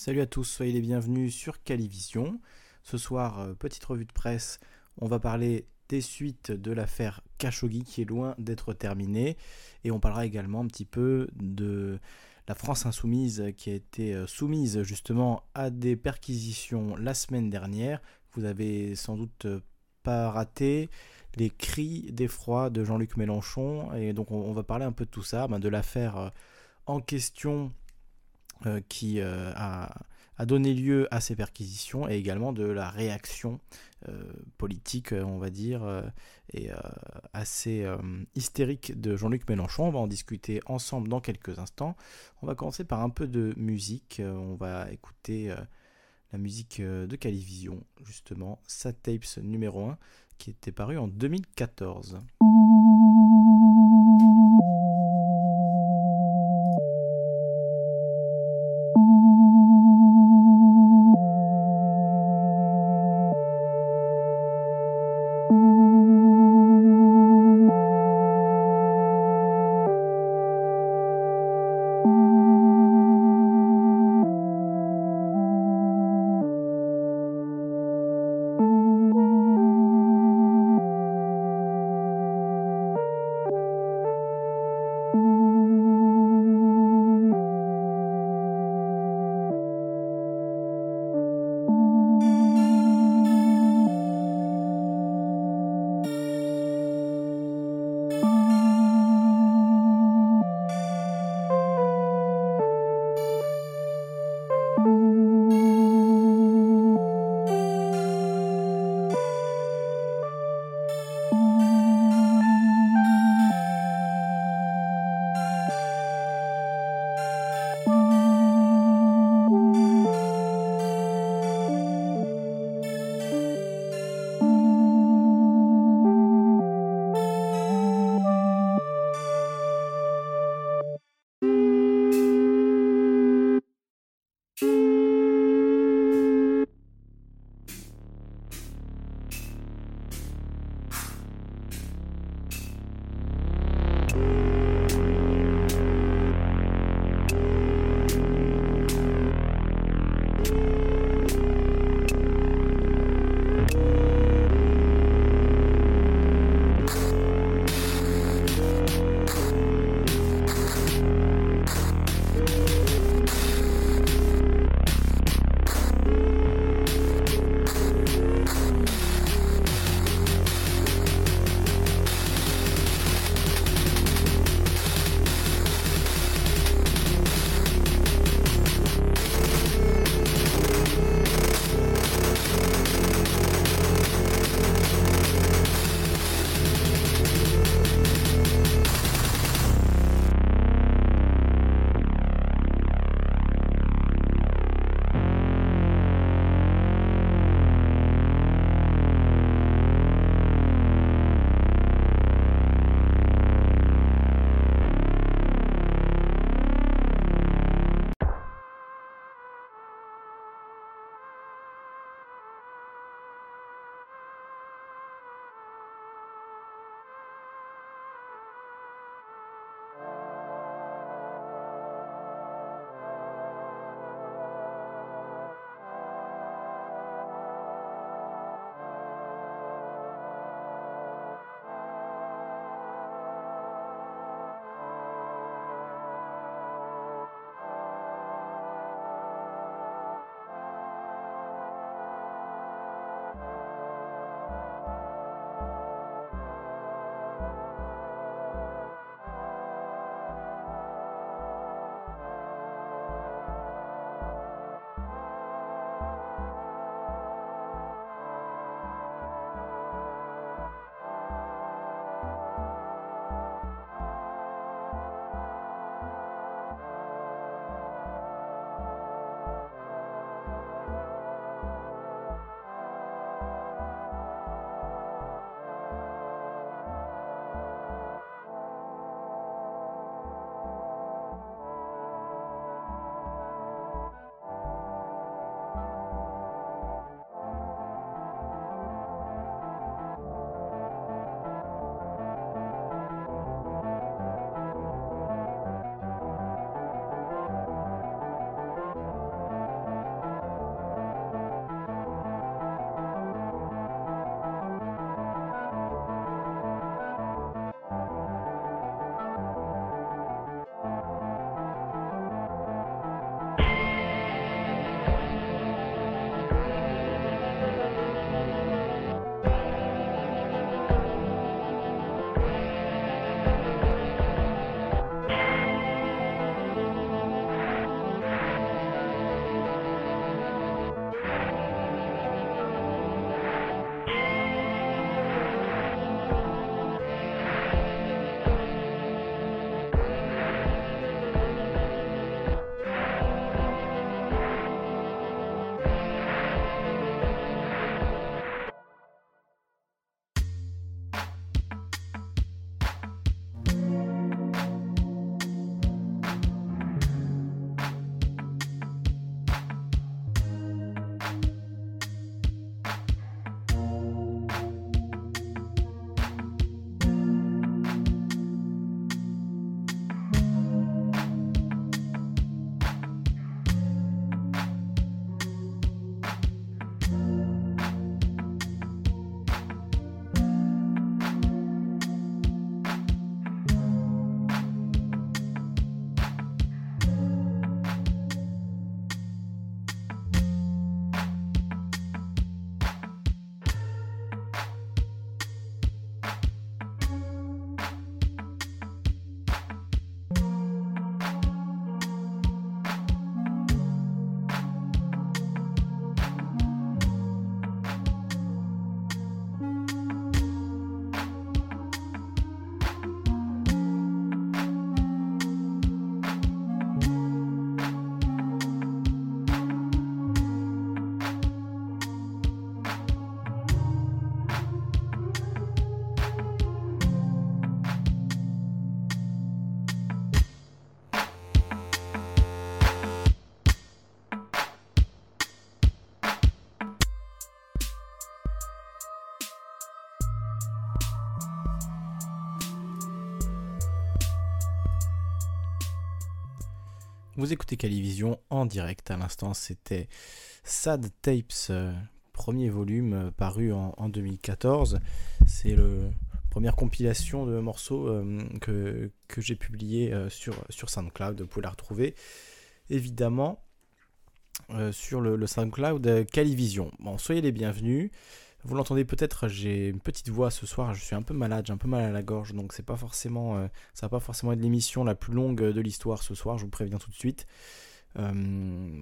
Salut à tous, soyez les bienvenus sur Calivision. Ce soir, euh, petite revue de presse, on va parler des suites de l'affaire Khashoggi qui est loin d'être terminée et on parlera également un petit peu de la France insoumise qui a été euh, soumise justement à des perquisitions la semaine dernière. Vous avez sans doute euh, pas raté les cris d'effroi de Jean-Luc Mélenchon et donc on, va parler un peu de tout ça, ben, de l'affaire en question euh, qui euh, a, donné lieu à ces perquisitions et également de la réaction euh, politique, on va dire, et assez hystérique de Jean-Luc Mélenchon. On va en discuter ensemble dans quelques instants. On va commencer par un peu de musique. on va écouter la musique de Calivision, justement, Sad Tapes numéro 1, qui était paru en 2014. Vous écoutez Calivision en direct. À l'instant, c'était Sad Tapes, euh, premier volume euh, paru en, 2014. C'est la première compilation de morceaux euh, que, j'ai publié sur, SoundCloud. Vous pouvez la retrouver évidemment sur le SoundCloud Calivision. Bon, soyez les bienvenus. Vous l'entendez peut-être, j'ai une petite voix ce soir, je suis un peu malade, j'ai un peu mal à la gorge, donc c'est pas forcément, euh, ça va pas forcément être l'émission la plus longue de l'histoire ce soir, je vous préviens tout de suite. Euh,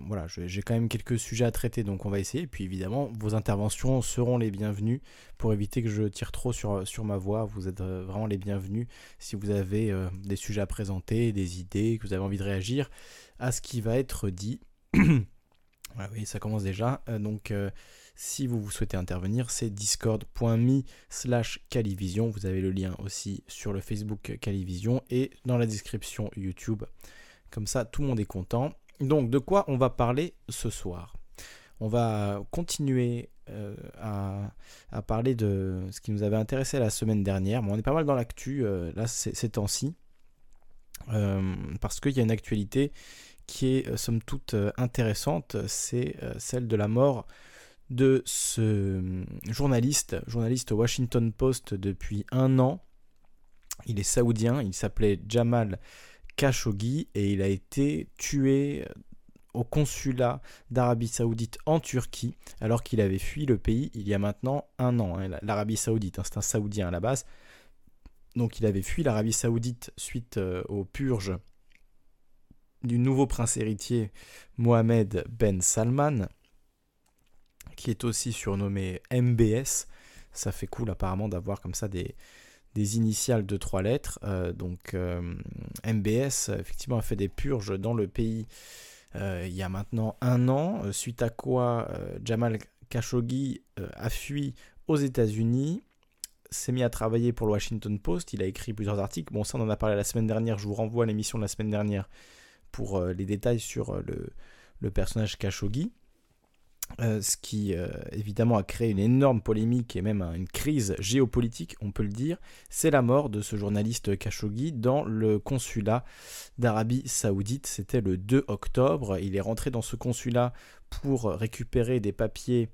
voilà, j'ai quand même quelques sujets à traiter, donc on va essayer. Et puis évidemment, vos interventions seront les bienvenues pour éviter que je tire trop sur, sur ma voix. Vous êtes euh, vraiment les bienvenus si vous avez des sujets à présenter, des idées, que vous avez envie de réagir à ce qui va être dit. voilà, oui, ça commence déjà. donc si vous, souhaitez intervenir, c'est discord.me slash calivision. Vous avez le lien aussi sur le Facebook Calivision et dans la description YouTube. Comme ça, tout le monde est content. Donc, de quoi on va parler ce soir? On va continuer euh, à, parler de ce qui nous avait intéressé la semaine dernière. on est pas mal dans l'actu, euh, là, ces temps-ci. Euh, parce qu'il y a une actualité qui est somme toute intéressante, c'est celle de la mort de ce hum, journaliste, journaliste Washington Post depuis un an. Il est saoudien, il s'appelait Jamal Khashoggi et il a été tué euh, au consulat d'Arabie Saoudite en Turquie alors qu'il avait fui le pays il y a maintenant un an. Hein, L'Arabie Saoudite, hein, c'est un Saoudien à la base. Donc il avait fui l'Arabie Saoudite suite euh, aux purges du nouveau prince héritier Mohamed Ben Salman qui est aussi surnommé MBS. Ça fait cool apparemment d'avoir comme ça des, des initiales de trois lettres. Euh, donc euh, MBS effectivement a fait des purges dans le pays euh, il y a maintenant un an, suite à quoi Jamal Khashoggi a fui aux États-Unis s'est mis à travailler pour le Washington Post, il a écrit plusieurs articles, bon ça on en a parlé la semaine dernière, je vous renvoie à l'émission de la semaine dernière pour les détails sur le, le personnage Khashoggi. Euh, ce qui euh, évidemment a créé une énorme polémique et même une crise géopolitique, on peut le dire, c'est la mort de ce journaliste Khashoggi dans le consulat d'Arabie Saoudite. C'était le 2 octobre. Il est rentré dans ce consulat pour récupérer des papiers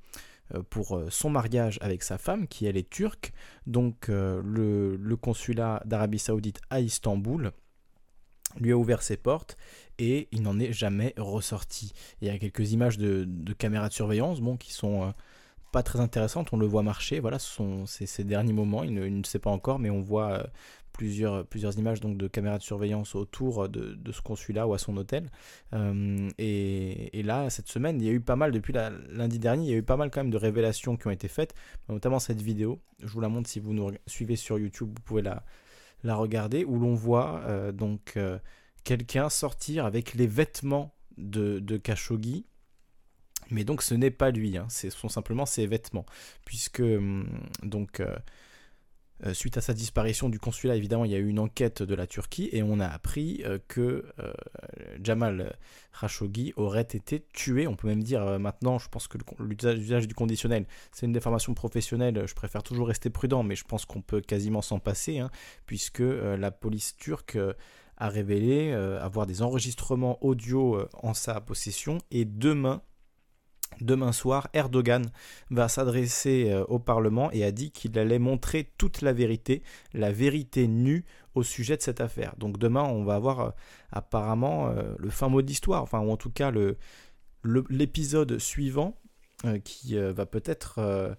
euh, pour son mariage avec sa femme, qui elle est turque. Donc le, le consulat d'Arabie Saoudite à Istanbul lui a ouvert ses portes et il n'en est jamais ressorti. Il y a quelques images de, caméras de surveillance bon, qui sont euh, pas très intéressantes. On le voit marcher. Voilà, ce sont ces, derniers moments. Il ne, sait pas encore, mais on voit euh, plusieurs, images donc, de caméras de surveillance autour de, ce consulat ou à son hôtel. Euh, et, là, cette semaine, il y a eu pas mal, depuis lundi dernier, il y a eu pas mal quand même de révélations qui ont été faites, notamment cette vidéo. Je vous la montre si vous nous suivez sur YouTube, vous pouvez la, la regarder, où l'on voit donc quelqu'un sortir avec les vêtements de, de Khashoggi. Mais donc ce n'est pas lui, hein. ce sont simplement ses vêtements. Puisque hum, donc euh, euh, suite à sa disparition du consulat, évidemment, il y a eu une enquête de la Turquie et on a appris euh, que Jamal Khashoggi aurait été tué. On peut même dire maintenant, je pense que l'usage du conditionnel, c'est une déformation professionnelle. Je préfère toujours rester prudent, mais je pense qu'on peut quasiment s'en passer, hein, puisque la police turque a révélé euh, avoir des enregistrements audio euh, en sa possession et demain Demain soir, Erdogan va s'adresser euh, au Parlement et a dit qu'il allait montrer toute la vérité, la vérité nue au sujet de cette affaire. Donc demain, on va avoir apparemment le fin mot d'histoire, enfin ou en tout cas l'épisode suivant euh, qui euh, va peut-être euh,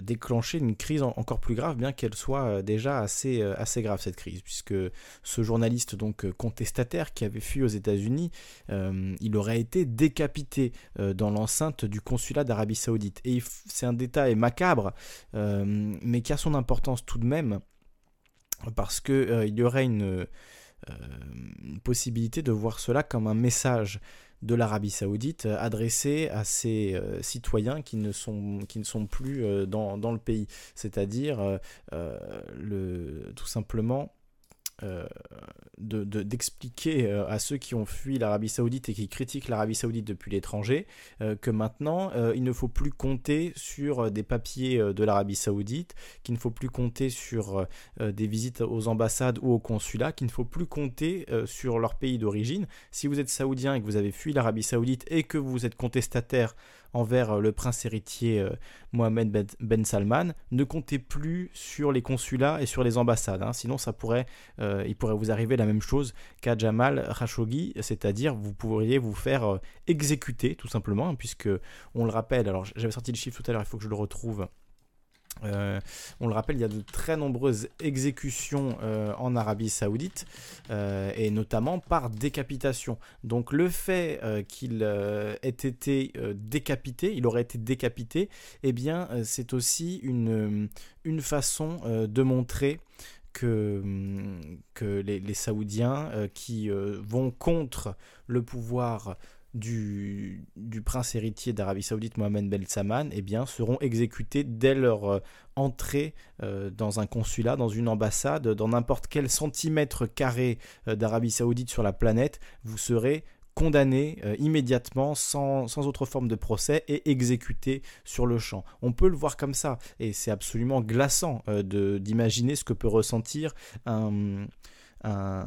déclencher une crise encore plus grave, bien qu'elle soit déjà assez, grave cette crise, puisque ce journaliste donc contestataire qui avait fui aux États-Unis, il aurait été décapité dans l'enceinte du consulat d'Arabie Saoudite. Et c'est un détail macabre, mais qui a son importance tout de même, parce qu'il il y aurait une possibilité de voir cela comme un message de l'Arabie saoudite euh, adressé à ses euh, citoyens qui ne sont, qui ne sont plus euh, dans, le pays. C'est-à-dire tout simplement d'expliquer euh, à ceux qui ont fui l'Arabie Saoudite et qui critiquent l'Arabie Saoudite depuis l'étranger euh, que maintenant euh, il ne faut plus compter sur des papiers de l'Arabie Saoudite, qu'il ne faut plus compter sur des visites aux ambassades ou au consulat, qu'il ne faut plus compter sur leur pays d'origine. Si vous êtes saoudien et que vous avez fui l'Arabie Saoudite et que vous êtes contestataire envers euh, le prince héritier euh, Mohamed Ben, ben Salman, ne comptez plus sur les consulats et sur les ambassades. Hein. sinon, ça pourrait, euh, il pourrait vous arriver la même chose qu'à Jamal Khashoggi, c'est-à-dire vous pourriez vous faire exécuter tout simplement, hein, puisque on le rappelle. Alors, j'avais sorti le chiffre tout à l'heure, il faut que je le retrouve. Euh, on le rappelle, il y a de très nombreuses exécutions euh, en Arabie Saoudite, euh, et notamment par décapitation. Donc le fait qu'il ait été décapité, il aurait été décapité, eh bien c'est aussi une, façon de montrer que, les, les Saoudiens qui vont contre le pouvoir du, prince héritier d'Arabie Saoudite Mohamed Ben Salman eh bien, seront exécutés dès leur euh, entrée euh, dans un consulat, dans une ambassade, dans n'importe quel centimètre carré euh, d'Arabie Saoudite sur la planète, vous serez condamné immédiatement sans, sans, autre forme de procès et exécuté sur le champ. On peut le voir comme ça et c'est absolument glaçant d'imaginer ce que peut ressentir un un,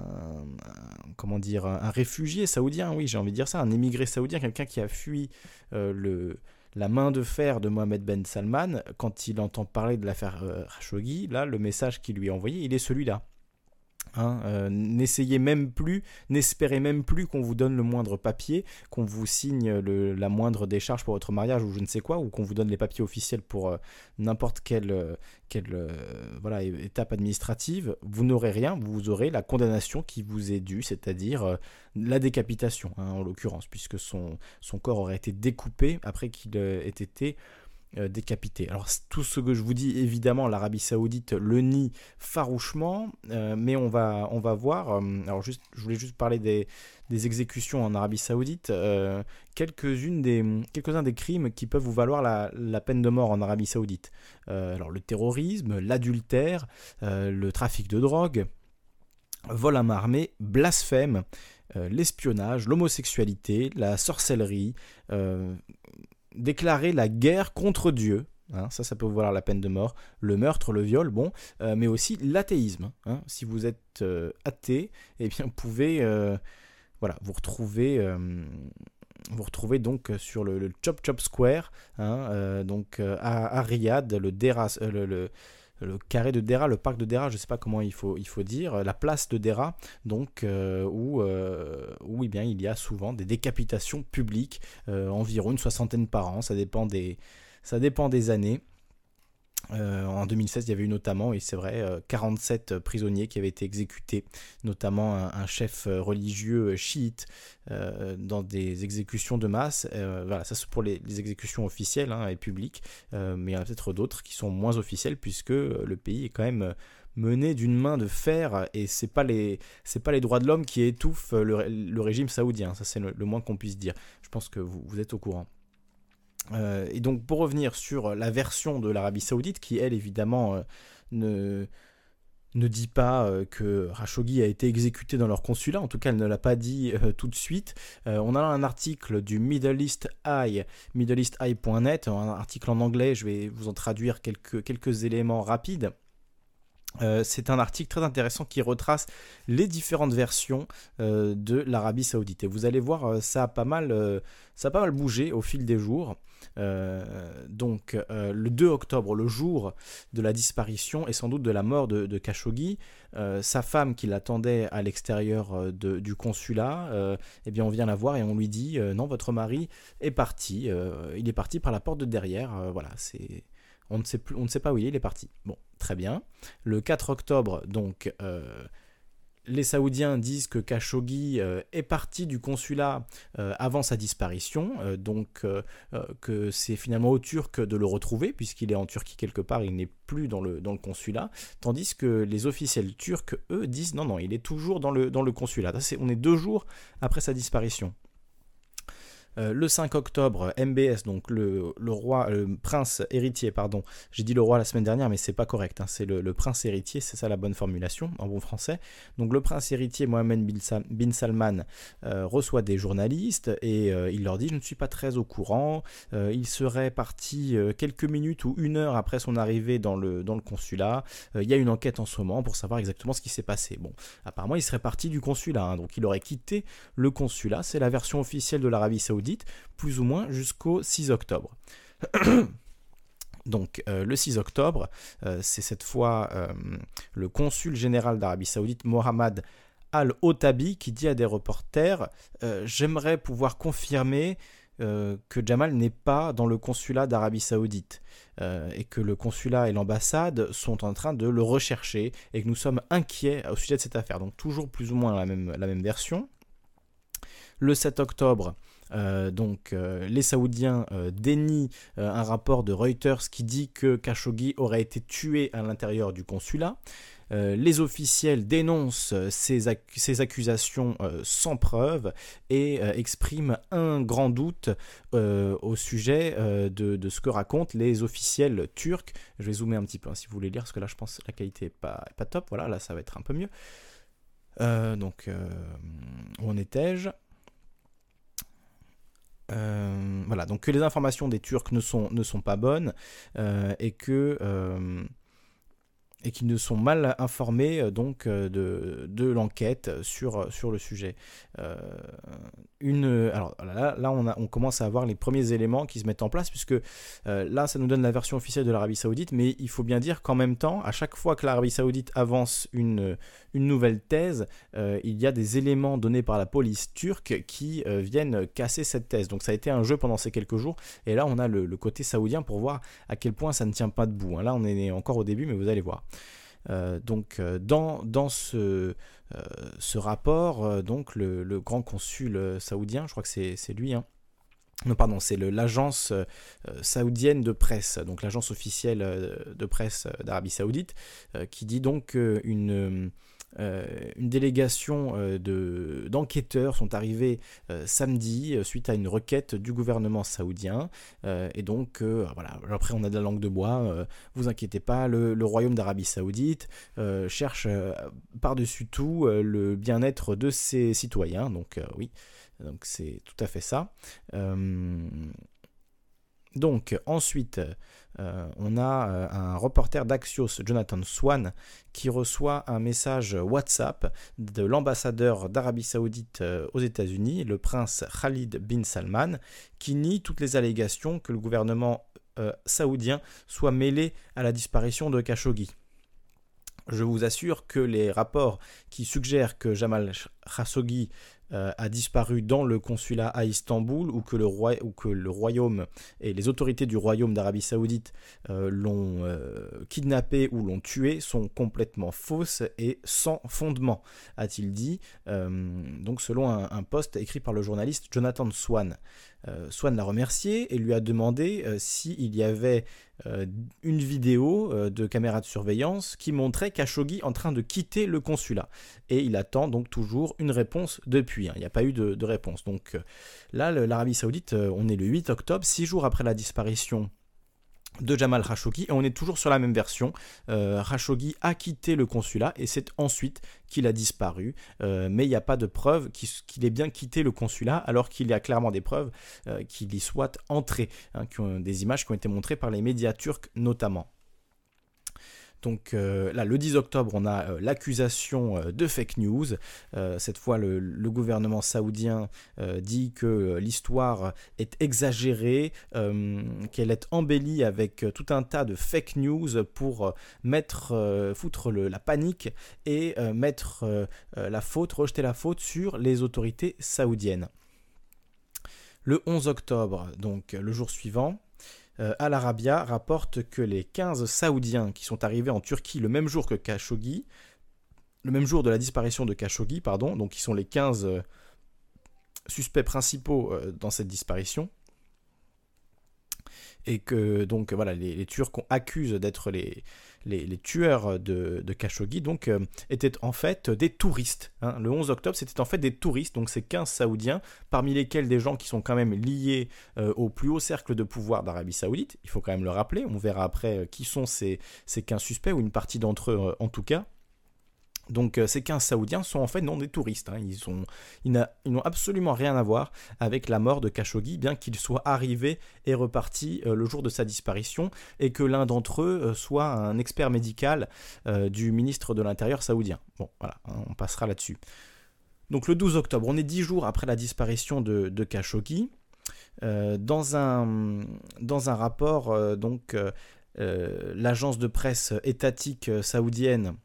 comment dire, un réfugié saoudien, oui, j'ai envie de dire ça, un émigré saoudien, quelqu'un qui a fui euh, le, la main de fer de Mohamed Ben Salman, quand il entend parler de l'affaire euh, Khashoggi, là, le message qu'il lui a envoyé, il est celui-là. Hein, euh, n'essayez même plus, n'espérez même plus qu'on vous donne le moindre papier, qu'on vous signe la moindre décharge pour votre mariage ou je ne sais quoi, ou qu'on vous donne les papiers officiels pour euh, n'importe quelle, euh, voilà, étape administrative. Vous n'aurez rien, vous aurez la condamnation qui vous est due, c'est-à-dire la décapitation, hein, en l'occurrence, puisque son, corps aurait été découpé après qu'il ait été décapité. Alors tout ce que je vous dis, évidemment, l'Arabie Saoudite le nie farouchement, euh, mais on va, voir. Euh, alors juste, je voulais juste parler des, exécutions en Arabie Saoudite. quelques-uns des crimes qui peuvent vous valoir la, peine de mort en Arabie Saoudite. alors le terrorisme, l'adultère, le trafic de drogue, vol à main armée, blasphème. l'espionnage, l'homosexualité, la sorcellerie, déclarer la guerre contre Dieu. Hein, ça, ça peut valoir la peine de mort. Le meurtre, le viol, bon, euh, mais aussi l'athéisme. Hein. Si vous êtes euh, athée, eh bien, vous pouvez euh, voilà, vous retrouver vous retrouvez donc sur le, Chop Chop Square, hein, donc à, Riyad, le, Deras, le, le carré de Dera, le parc de Dera, je ne sais pas comment il faut, dire, la place de Dera, donc euh, où, euh, eh bien, il y a souvent des décapitations publiques, euh, environ une soixantaine par an, ça dépend des années. Euh, en 2016, il y avait eu notamment, et c'est vrai, 47 euh, prisonniers qui avaient été exécutés, notamment un, chef euh, religieux chiite dans des exécutions de masse. voilà, ça c'est pour les, exécutions officielles hein, et publiques, mais il y en a peut-être d'autres qui sont moins officielles puisque le pays est quand même mené d'une main de fer et c'est pas les c'est pas les droits de l'homme qui étouffent le, régime saoudien. Ça c'est le, moins qu'on puisse dire. Je pense que vous êtes au courant. Euh, et donc pour revenir sur la version de l'Arabie Saoudite, qui elle évidemment euh, ne, dit pas euh, que Khashoggi a été exécuté dans leur consulat, en tout cas elle ne l'a pas dit tout de suite. on a un article du Middle East Eye, middleeasteye.net, un article en anglais, je vais vous en traduire quelques éléments rapides. C'est un article très intéressant qui retrace les différentes versions de l'Arabie Saoudite. Et vous allez voir, ça a pas mal, ça a pas mal bougé au fil des jours. Euh, donc euh, le 2 octobre, le jour de la disparition et sans doute de la mort de, Khashoggi, euh, sa femme qui l'attendait à l'extérieur du consulat, eh bien on vient la voir et on lui dit non votre mari est parti, il est parti par la porte de derrière, voilà c'est on ne sait plus, pas où il est, il est parti. Bon, très bien. Le 4 octobre, donc, les Saoudiens disent que Khashoggi euh, est parti du consulat euh, avant sa disparition, euh, donc que c'est finalement aux Turcs de le retrouver, puisqu'il est en Turquie quelque part, il n'est plus dans le, consulat, tandis que les officiels turcs, eux, disent non, non, il est toujours dans le consulat. on est deux jours après sa disparition. Le 5 octobre, MBS, donc le, roi, le prince héritier, pardon. J'ai dit le roi la semaine dernière, mais c'est pas correct. Hein, c'est le, prince héritier, c'est ça la bonne formulation en bon français. Donc le prince héritier Mohamed bin Salman reçoit des journalistes et il leur dit je ne suis pas très au courant. il serait parti quelques minutes ou une heure après son arrivée dans le, dans le consulat. il y a une enquête en ce moment pour savoir exactement ce qui s'est passé. Bon, apparemment il serait parti du consulat, hein, donc il aurait quitté le consulat. C'est la version officielle de l'Arabie Saoudite, plus ou moins jusqu'au 6 octobre. Donc euh, le 6 octobre, euh, c'est cette fois euh, le consul général d'Arabie Saoudite, Mohamed Al-Otabi, qui dit à des reporters J'aimerais pouvoir confirmer que Jamal n'est pas dans le consulat d'Arabie Saoudite et que le consulat et l'ambassade sont en train de le rechercher et que nous sommes inquiets au sujet de cette affaire. Donc toujours plus ou moins la même, la même version. Le 7 octobre, donc euh, les Saoudiens euh, dénient un rapport de Reuters qui dit que Khashoggi aurait été tué à l'intérieur du consulat. les officiels dénoncent ces, accusations sans preuve et expriment un grand doute au sujet de, ce que racontent les officiels turcs. Je vais zoomer un petit peu hein, si vous voulez lire, parce que là je pense que la qualité n'est pas, pas top. Voilà, là ça va être un peu mieux. donc, où en étais-je? euh, voilà, donc que les informations des Turcs ne sont, ne sont pas bonnes euh, et que euh, et qui ne sont mal informés euh, donc euh, de, de l'enquête sur, sur le sujet. Euh, une, alors là, là on, a, on, commence à avoir les premiers éléments qui se mettent en place, puisque là, ça nous donne la version officielle de l'Arabie Saoudite, mais il faut bien dire qu'en même temps, à chaque fois que l'Arabie Saoudite avance une, une nouvelle thèse, il y a des éléments donnés par la police turque qui viennent casser cette thèse. Donc ça a été un jeu pendant ces quelques jours, et là, on a le, côté saoudien pour voir à quel point ça ne tient pas debout. Hein. Là, on est encore au début, mais vous allez voir. Euh, donc euh, dans, dans ce, euh, ce rapport, donc le, grand consul saoudien, je crois que c'est lui, hein, non, pardon, c'est l'agence saoudienne de presse, donc l'agence officielle de presse d'Arabie Saoudite, qui dit donc qu'une euh, une délégation euh, d'enquêteurs sont arrivés euh, samedi suite à une requête du gouvernement saoudien. et donc, voilà, après on a de la langue de bois, vous inquiétez pas, le, le royaume d'Arabie Saoudite cherche par-dessus tout le bien-être de ses citoyens. Donc oui, donc c'est tout à fait ça. Donc ensuite, euh, on a euh, un reporter d'Axios, Jonathan Swan, qui reçoit un message WhatsApp de l'ambassadeur d'Arabie Saoudite euh, aux États-Unis, le prince Khalid bin Salman, qui nie toutes les allégations que le gouvernement saoudien soit mêlé à la disparition de Khashoggi. Je vous assure que les rapports qui suggèrent que Jamal Khashoggi euh, a disparu dans le consulat à Istanbul ou que le, royaume et les autorités du royaume d'Arabie Saoudite euh, l'ont euh, kidnappé ou l'ont tué sont complètement fausses et sans fondement, a-t-il dit, donc selon un, un post écrit par le journaliste Jonathan Swan. Swan l'a remercié et lui a demandé s'il y avait une vidéo de caméra de surveillance qui montrait Khashoggi en train de quitter le consulat. Et il attend donc toujours une réponse depuis. Hein. Il n'y a pas eu de, de réponse. Donc là, l'Arabie Saoudite, on est le 8 octobre, six jours après la disparition de Jamal Khashoggi et on est toujours sur la même version. Euh, Khashoggi a quitté le consulat et c'est ensuite qu'il a disparu, euh, mais il n'y a pas de preuve qu'il ait bien quitté le consulat alors qu'il y a clairement des preuves euh, qu'il y soit entré, hein, des images qui ont été montrées par les médias turcs notamment. Donc euh, là, le 10 octobre, on a euh, l'accusation euh, de fake news. cette fois, le, gouvernement saoudien dit que l'histoire est exagérée, qu'elle est embellie avec tout un tas de fake news pour mettre, foutre la panique et mettre la faute, rejeter la faute sur les autorités saoudiennes. Le 11 octobre, donc le jour suivant, euh, Al Arabia rapporte que les 15 Saoudiens qui sont arrivés en Turquie le même jour que Khashoggi, le même jour de la disparition de Khashoggi, pardon, donc qui sont les 15 euh, suspects principaux euh, dans cette disparition, et que donc voilà les, Turcs accusent d'être les, les, tueurs de, Khashoggi euh, étaient en fait des touristes. Hein. Le 11 octobre, c'était en fait des touristes, donc c'est 15 Saoudiens, parmi lesquels des gens qui sont quand même liés euh, au plus haut cercle de pouvoir d'Arabie Saoudite. Il faut quand même le rappeler. On verra après euh, qui sont ces, ces 15 suspects ou une partie d'entre eux en tout cas. Donc euh, ces 15 Saoudiens sont en fait non des touristes, hein. ils, n'ont absolument rien à voir avec la mort de Khashoggi, bien qu'il soit arrivé et reparti euh, le jour de sa disparition, et que l'un d'entre eux euh, soit un expert médical du ministre de l'Intérieur saoudien. Bon, voilà, hein, on passera là-dessus. Donc le 12 octobre, on est dix jours après la disparition de, Khashoggi. dans, un, rapport, l'agence de presse étatique saoudienne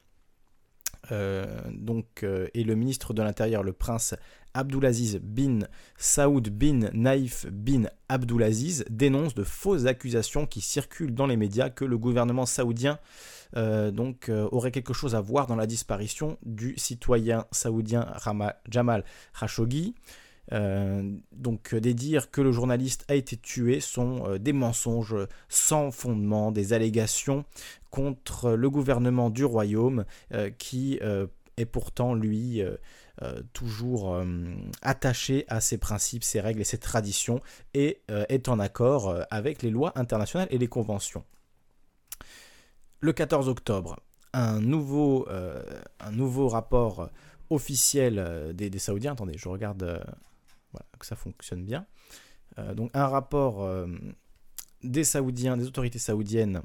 donc, euh, et le ministre de l'Intérieur, le prince Abdulaziz bin Saoud bin Naïf bin Abdulaziz, dénonce de fausses accusations qui circulent dans les médias que le gouvernement saoudien euh, aurait quelque chose à voir dans la disparition du citoyen saoudien Jamal Khashoggi. Euh, donc des dires que le journaliste a été tué sont euh, des mensonges sans fondement, des allégations contre le gouvernement du royaume euh, qui est pourtant lui toujours attaché à ses principes, ses règles et ses traditions et est en accord avec les lois internationales et les conventions. Le 14 octobre, un nouveau, un nouveau rapport officiel des, des, Saoudiens, attendez, je regarde voilà, que ça fonctionne bien. Euh, donc un rapport euh, des Saoudiens, des autorités saoudiennes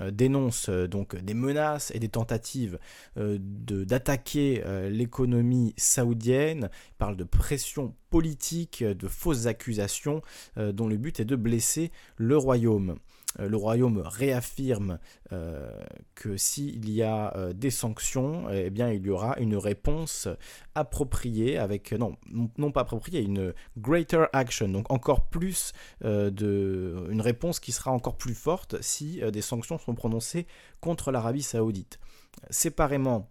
euh, dénonce donc des menaces et des tentatives d'attaquer l'économie saoudienne, parle de pression politique, de fausses accusations dont le but est de blesser le royaume. Euh, le royaume réaffirme euh, que s'il y a euh, des sanctions, eh il y aura une réponse appropriée avec non non pas appropriée, une greater action, donc encore plus de une réponse qui sera encore plus forte si des sanctions sont prononcées contre l'Arabie Saoudite. Séparément,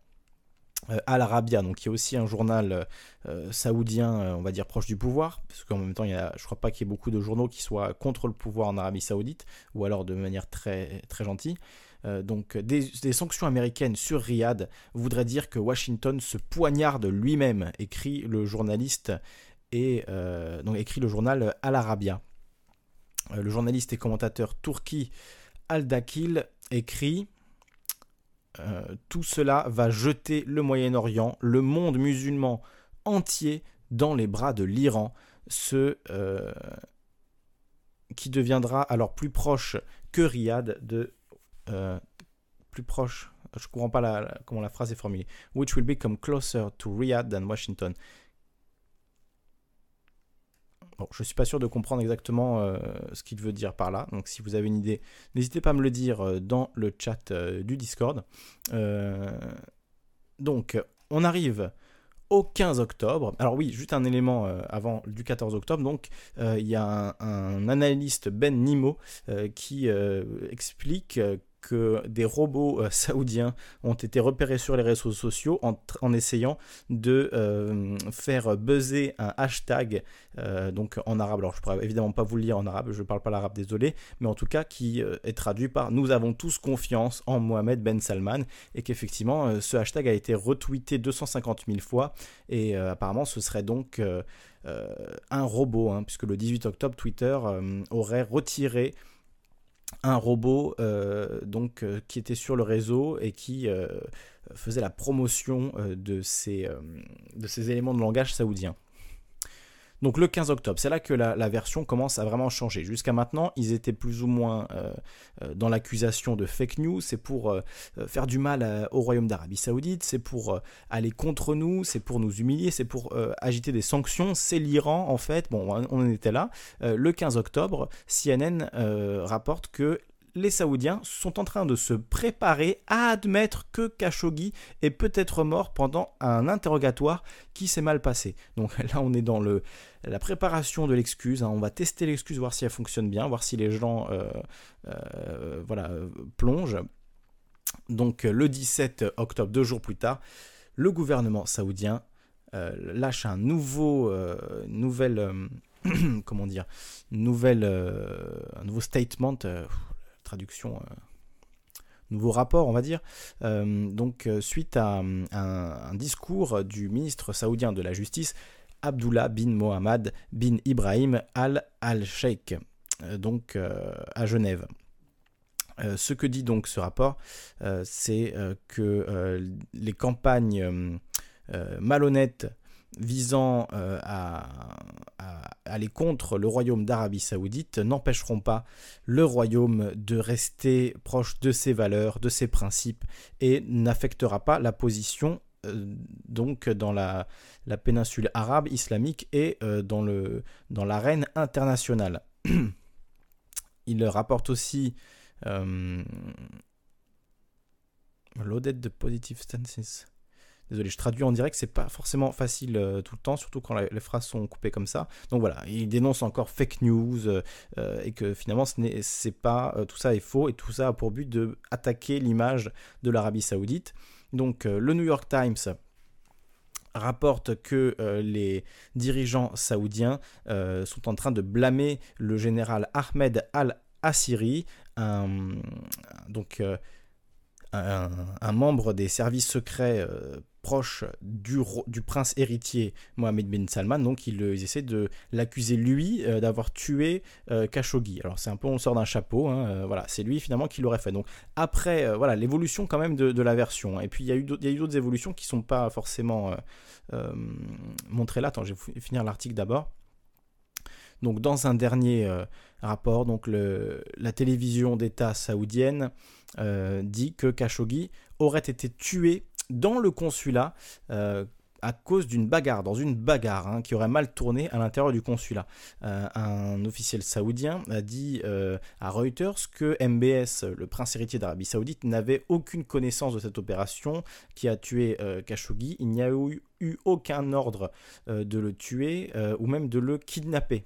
Al Arabiya, donc qui est aussi un journal euh, euh, saoudien, on va dire proche du pouvoir, parce qu'en même temps, il y a, je crois pas qu'il y ait beaucoup de journaux qui soient contre le pouvoir en Arabie Saoudite, ou alors de manière très, très gentille. donc des, sanctions américaines sur Riyad voudraient dire que Washington se poignarde lui-même, écrit le journaliste et donc écrit le journal Al Arabiya. le journaliste et commentateur turki Al-Dakil écrit euh, tout cela va jeter le Moyen-Orient, le monde musulman entier dans les bras de l'Iran, ce euh, qui deviendra alors plus proche que Riyad de euh, plus proche. Je comprends pas comment la phrase est formulée. Which will become closer to Riyadh than Washington. Bon, je ne suis pas sûr de comprendre exactement euh, ce qu'il veut dire par là. Donc si vous avez une idée, n'hésitez pas à me le dire euh, dans le chat euh, du Discord. donc on arrive au 15 octobre. Alors oui, juste un élément avant du 14 octobre. Donc il y a un, analyste Ben Nimo qui explique que des robots euh, saoudiens ont été repérés sur les réseaux sociaux en, essayant de euh, faire buzzer un hashtag euh, donc en arabe. Alors je pourrais évidemment pas vous le lire en arabe, je ne parle pas l'arabe, désolé, mais en tout cas qui est traduit par Nous avons tous confiance en Mohamed Ben Salman et qu'effectivement ce hashtag a été retweeté 250 000 fois et apparemment ce serait donc un robot, hein, puisque le 18 octobre Twitter aurait retiré un robot euh, donc, euh, qui était sur le réseau et qui euh, faisait la promotion de, ces, de ces éléments de langage saoudien. Donc le 15 octobre, c'est là que la, version commence à vraiment changer. Jusqu'à maintenant, ils étaient plus ou moins dans l'accusation de fake news, c'est pour faire du mal au royaume d'Arabie saoudite, c'est pour aller contre nous, c'est pour nous humilier, c'est pour agiter des sanctions, c'est l'Iran en fait, bon on en était là. le 15 octobre, CNN rapporte que les Saoudiens sont en train de se préparer à admettre que Khashoggi est peut-être mort pendant un interrogatoire qui s'est mal passé. Donc là, on est dans le, la préparation de l'excuse. Hein. On va tester l'excuse, voir si elle fonctionne bien, voir si les gens euh, euh, voilà, plongent. Donc le 17 octobre, deux jours plus tard, le gouvernement saoudien euh, lâche un nouveau, comment dire, nouvelle, un nouveau statement, traduction nouveau rapport, on va dire. donc, suite à un, discours du ministre saoudien de la Justice, Abdullah bin Mohammed bin Ibrahim al-Al-Sheikh, donc à Genève. Euh, ce que dit donc ce rapport, euh, c'est euh, que les campagnes malhonnêtes visant à, aller contre le royaume d'Arabie saoudite n'empêcheront pas le royaume de rester proche de ses valeurs, de ses principes et n'affectera pas la position donc dans la, péninsule arabe islamique et dans l'arène dans internationale. Il rapporte aussi euh, loaded de positive stances. Désolé, je traduis en direct, c'est pas forcément facile euh, tout le temps, surtout quand les phrases sont coupées comme ça. Donc voilà, il dénonce encore fake news euh, et que finalement c'est pas tout ça est faux et tout ça a pour but de attaquer l'image de l'Arabie Saoudite. Donc le New York Times rapporte que les dirigeants saoudiens sont en train de blâmer le général Ahmed al-Assiri, un, euh, membre des services secrets euh, proche du, prince héritier Mohamed bin Salman. Donc ils, essaient de l'accuser lui euh, d'avoir tué Khashoggi. Alors c'est un peu on sort d'un chapeau. Hein, voilà, c'est lui finalement qui l'aurait fait. Donc après voilà l'évolution quand même de, la version. Et puis il y a eu d'autres évolutions qui sont pas forcément montrées là. Attends, je vais finir l'article d'abord. Donc dans un dernier euh, rapport, donc la télévision d'État saoudienne euh, dit que Khashoggi aurait été tué dans le consulat euh, à cause d'une bagarre, dans une bagarre hein, qui aurait mal tourné à l'intérieur du consulat. un officiel saoudien a dit à Reuters que MBS, le prince héritier d'Arabie saoudite, n'avait aucune connaissance de cette opération qui a tué Khashoggi. Il n'y a eu aucun ordre de le tuer ou même de le kidnapper.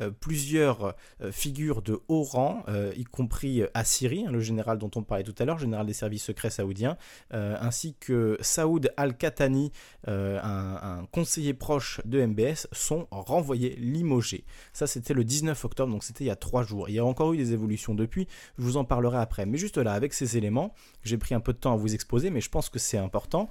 Euh, plusieurs euh, figures de haut rang, euh, y compris Assiri, hein, le général dont on parlait tout à l'heure, général des services secrets saoudiens, ainsi que Saoud Al-Khatani, un, conseiller proche de MBS, sont renvoyés, limogés. Ça, c'était le 19 octobre, donc c'était il y a trois jours. Il y a encore eu des évolutions depuis, je vous en parlerai après. Mais juste là, avec ces éléments, j'ai pris un peu de temps à vous exposer, mais je pense que c'est important.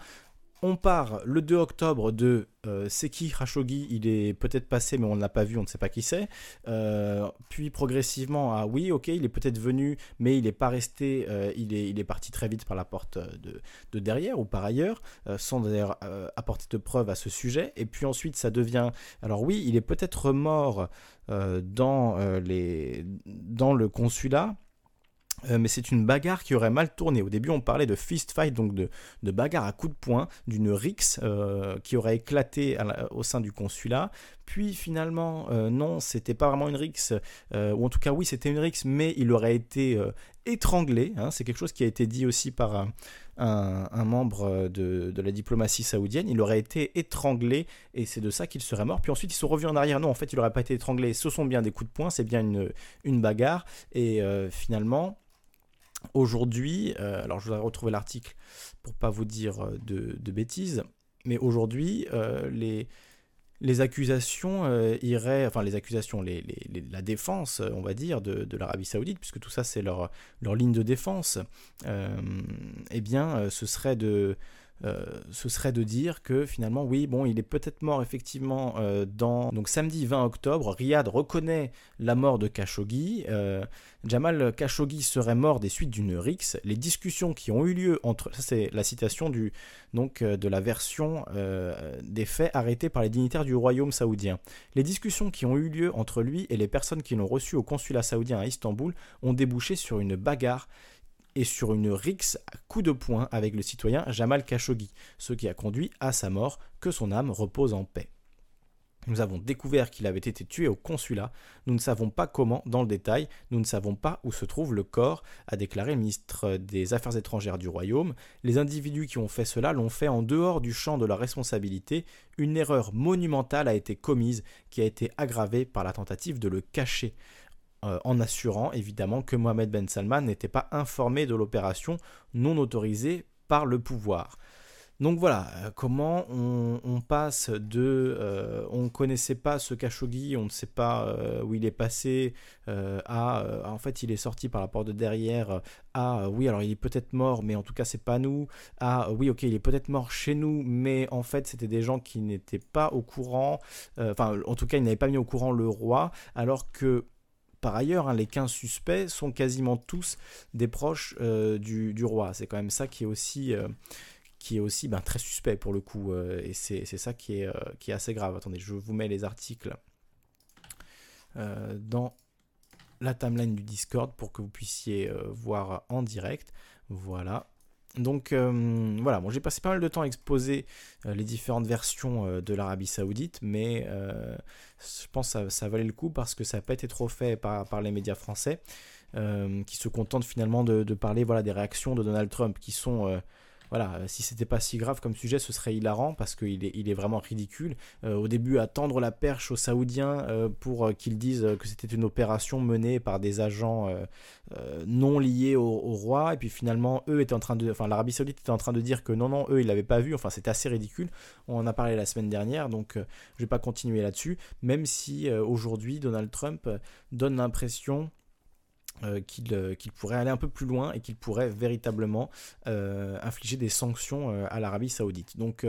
On part le 2 octobre de euh, Seki Khashoggi, il est peut-être passé mais on ne l'a pas vu, on ne sait pas qui c'est. Euh, puis progressivement à oui, ok, il est peut-être venu mais il n'est pas resté, euh, il, est, parti très vite par la porte de, derrière ou par ailleurs, sans d'ailleurs apporter de preuves à ce sujet. Et puis ensuite ça devient, alors oui, il est peut-être mort dans le consulat euh, mais c'est une bagarre qui aurait mal tourné. Au début, on parlait de fist fight, donc de, bagarre à coups de poing, d'une rixe euh, qui aurait éclaté au sein du consulat. Puis finalement, euh, non, c'était pas vraiment une rixe, ou en tout cas, oui, c'était une rixe, mais il aurait été étranglé. Hein. c'est quelque chose qui a été dit aussi par un, membre de, la diplomatie saoudienne. Il aurait été étranglé, et c'est de ça qu'il serait mort. Puis ensuite, ils sont revenus en arrière. Non, en fait, il n'aurait pas été étranglé. Ce sont bien des coups de poing, c'est bien une, une bagarre. Et finalement Aujourd'hui, euh, alors je voudrais retrouver l'article pour pas vous dire euh, de, bêtises, mais aujourd'hui, euh, les, les accusations iraient, enfin les accusations, la défense, on va dire, de, de l'Arabie Saoudite, puisque tout ça c'est leur, leur ligne de défense, eh bien, ce serait de euh, ce serait de dire que finalement, oui, bon, il est peut-être mort effectivement euh, dans. Donc samedi 20 octobre, Riyad reconnaît la mort de Khashoggi. Euh, Jamal Khashoggi serait mort des suites d'une rixe. Les discussions qui ont eu lieu entre. Ça, c'est la citation du, donc, de la version des faits arrêtés par les dignitaires du royaume saoudien. Les discussions qui ont eu lieu entre lui et les personnes qui l'ont reçu au consulat saoudien à Istanbul ont débouché sur une bagarre et sur une rixe à coup de poing avec le citoyen Jamal Khashoggi, ce qui a conduit à sa mort, que son âme repose en paix. Nous avons découvert qu'il avait été tué au consulat. Nous ne savons pas comment, dans le détail, nous ne savons pas où se trouve le corps, a déclaré le ministre des Affaires étrangères du Royaume. Les individus qui ont fait cela l'ont fait en dehors du champ de la responsabilité. Une erreur monumentale a été commise, qui a été aggravée par la tentative de le cacher. Euh, en assurant évidemment que Mohamed Ben Salman n'était pas informé de l'opération non autorisée par le pouvoir. Donc voilà, euh, comment on, passe de euh, on ne connaissait pas ce Khashoggi, on ne sait pas où il est passé, à en fait il est sorti par la porte de derrière, à oui alors il est peut-être mort, mais en tout cas c'est pas nous, à oui ok il est peut-être mort chez nous, mais en fait c'était des gens qui n'étaient pas au courant, enfin en tout cas ils n'avaient pas mis au courant le roi, alors que par ailleurs, hein, les 15 suspects sont quasiment tous des proches du, du, roi. C'est quand même ça qui est aussi, aussi ben, très suspect pour le coup, euh, et c'est ça qui est, euh, qui est assez grave. Attendez, je vous mets les articles euh, dans la timeline du Discord pour que vous puissiez voir en direct. Voilà. Donc voilà, bon, j'ai passé pas mal de temps à exposer les différentes versions de l'Arabie Saoudite, mais je pense que ça, valait le coup parce que ça n'a pas été trop fait par, par les médias français, qui se contentent finalement de, de, parler voilà, des réactions de Donald Trump, qui sont voilà, euh, si c'était pas si grave comme sujet, ce serait hilarant parce qu'il est, il est vraiment ridicule. Euh, au début, à tendre la perche aux Saoudiens euh, pour qu'ils disent que c'était une opération menée par des agents non liés au, roi, et puis finalement, eux étaient en train de, enfin, l'Arabie Saoudite était en train de dire que non, non, eux, ils l'avaient pas vu. Enfin, c'était assez ridicule. On en a parlé la semaine dernière, donc je vais pas continuer là-dessus. Même si aujourd'hui, Donald Trump donne l'impression euh, euh, qu'il pourrait aller un peu plus loin et qu'il pourrait véritablement euh, infliger des sanctions à l'Arabie saoudite. Donc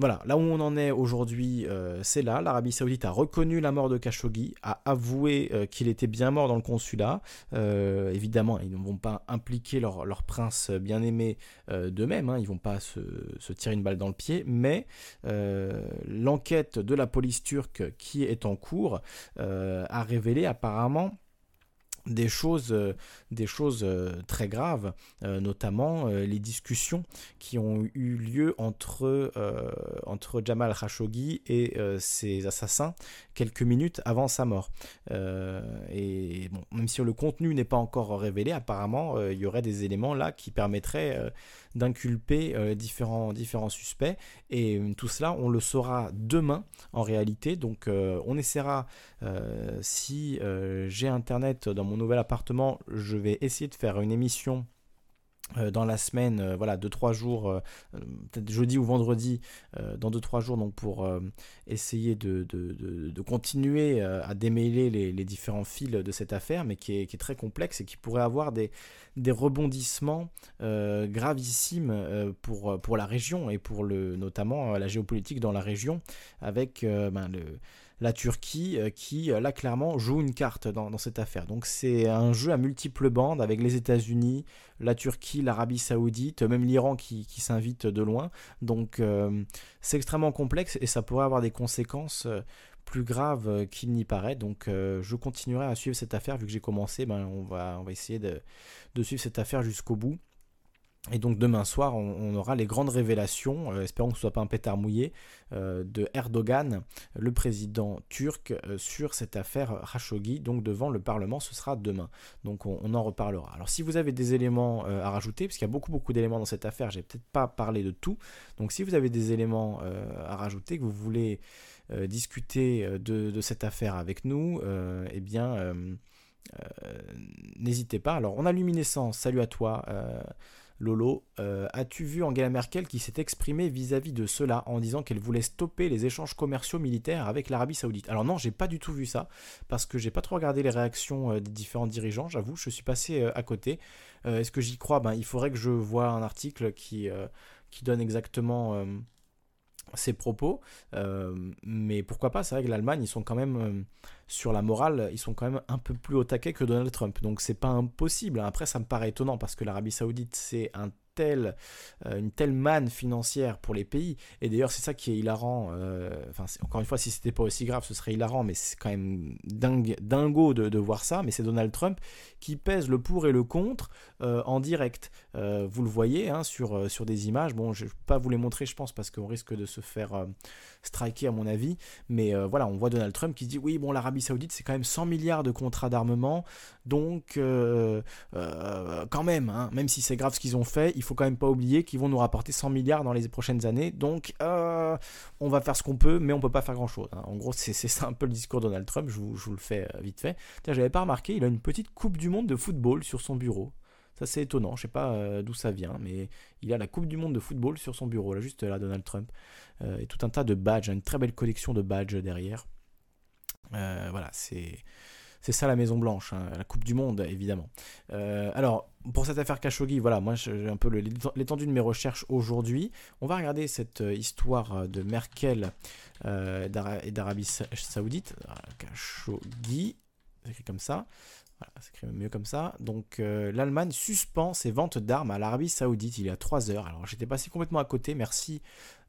voilà, là où on en est aujourd'hui, c'est là. L'Arabie Saoudite a reconnu la mort de Khashoggi, a avoué qu'il était bien mort dans le consulat. évidemment, ils ne vont pas impliquer leur, prince bien-aimé d'eux-mêmes, hein. ils ne vont pas se, se, tirer une balle dans le pied, mais l'enquête de la police turque qui est en cours a révélé apparemment des choses, euh, des choses euh, très graves, euh, notamment les discussions qui ont eu lieu entre, entre Jamal Khashoggi et ses assassins quelques minutes avant sa mort. et bon, même si le contenu n'est pas encore révélé, apparemment, il y aurait des éléments là qui permettraient d'inculper euh, différents, différents suspects. Et euh, tout cela, on le saura demain en réalité. Donc euh, on essaiera, si j'ai Internet dans mon nouvel appartement, je vais essayer de faire une émission euh, dans la semaine, euh, voilà, 2-3 jours, euh, peut-être jeudi ou vendredi, dans 2-3 jours, donc pour essayer de, continuer à démêler les, différents fils de cette affaire, mais qui est, très complexe et qui pourrait avoir des, rebondissements gravissimes pour, pour la région et pour le, notamment la géopolitique dans la région, avec ben, le la Turquie euh, qui euh, là clairement joue une carte dans, cette affaire. Donc c'est un jeu à multiples bandes avec les États-Unis, la Turquie, l'Arabie Saoudite, même l'Iran qui, s'invite de loin. Donc euh, c'est extrêmement complexe et ça pourrait avoir des conséquences plus graves qu'il n'y paraît. Donc je continuerai à suivre cette affaire vu que j'ai commencé. Ben, on, va, essayer de suivre cette affaire jusqu'au bout. Et donc demain soir, on, aura les grandes révélations, euh, espérons que ce ne soit pas un pétard mouillé, euh, de Erdogan, le président turc, euh, sur cette affaire Khashoggi. Donc devant le Parlement, ce sera demain. Donc on, en reparlera. Alors si vous avez des éléments à rajouter, parce qu'il y a beaucoup beaucoup d'éléments dans cette affaire, j'ai peut-être pas parlé de tout. Donc si vous avez des éléments à rajouter, que vous voulez discuter de, de, cette affaire avec nous, eh bien n'hésitez pas. Alors on a Luminescence, salut à toi. Lolo, euh, as-tu vu Angela Merkel qui s'est exprimée vis-à-vis de cela en disant qu'elle voulait stopper les échanges commerciaux militaires avec l'Arabie Saoudite? Alors non, j'ai pas du tout vu ça parce que j'ai pas trop regardé les réactions euh, des différents dirigeants. J'avoue, je suis passé euh, à côté. Est-ce que j'y crois? Ben, il faudrait que je voie un article qui qui donne exactement ses propos. mais pourquoi pas C'est vrai que l'Allemagne, ils sont quand même sur la morale, ils sont quand même un peu plus au taquet que Donald Trump. Donc c'est pas impossible. Après, ça me paraît étonnant parce que l'Arabie Saoudite, c'est un euh, une telle manne financière pour les pays. Et d'ailleurs, c'est ça qui est hilarant. Euh, enfin, encore une fois, si c'était pas aussi grave, ce serait hilarant, mais c'est quand même dingue, dingo de, voir ça. Mais c'est Donald Trump qui pèse le pour et le contre euh, en direct. vous le voyez hein, sur, sur des images. Bon, je vais pas vous les montrer, je pense, parce qu'on risque de se faire striker, à mon avis. Mais voilà, on voit Donald Trump qui dit oui, bon, l'Arabie Saoudite, c'est quand même 100 milliards de contrats d'armement. Donc, quand même, hein, même si c'est grave ce qu'ils ont fait, il faut quand même pas oublier qu'ils vont nous rapporter 100 milliards dans les prochaines années. Donc, euh, on va faire ce qu'on peut, mais on peut pas faire grand chose. Hein. En gros, c'est ça un peu le discours de Donald Trump. Je vous, le fais euh, vite fait. J'avais pas remarqué, il a une petite Coupe du Monde de football sur son bureau. Ça c'est étonnant, je sais pas d'où ça vient, mais il a la Coupe du Monde de football sur son bureau, là juste là, Donald Trump, et tout un tas de badges, une très belle collection de badges derrière. voilà, c'est c'est ça la Maison Blanche, hein, la Coupe du Monde évidemment. Euh, alors pour cette affaire Khashoggi, voilà, moi j'ai un peu l'étendue de mes recherches aujourd'hui. On va regarder cette euh, histoire euh, de Merkel et d'Arabie Saoudite. Khashoggi, c'est écrit comme ça. C'est écrit mieux comme ça. Donc l'Allemagne suspend ses ventes d'armes à l'Arabie Saoudite il y a 3 heures. Alors j'étais passé complètement à côté. Merci,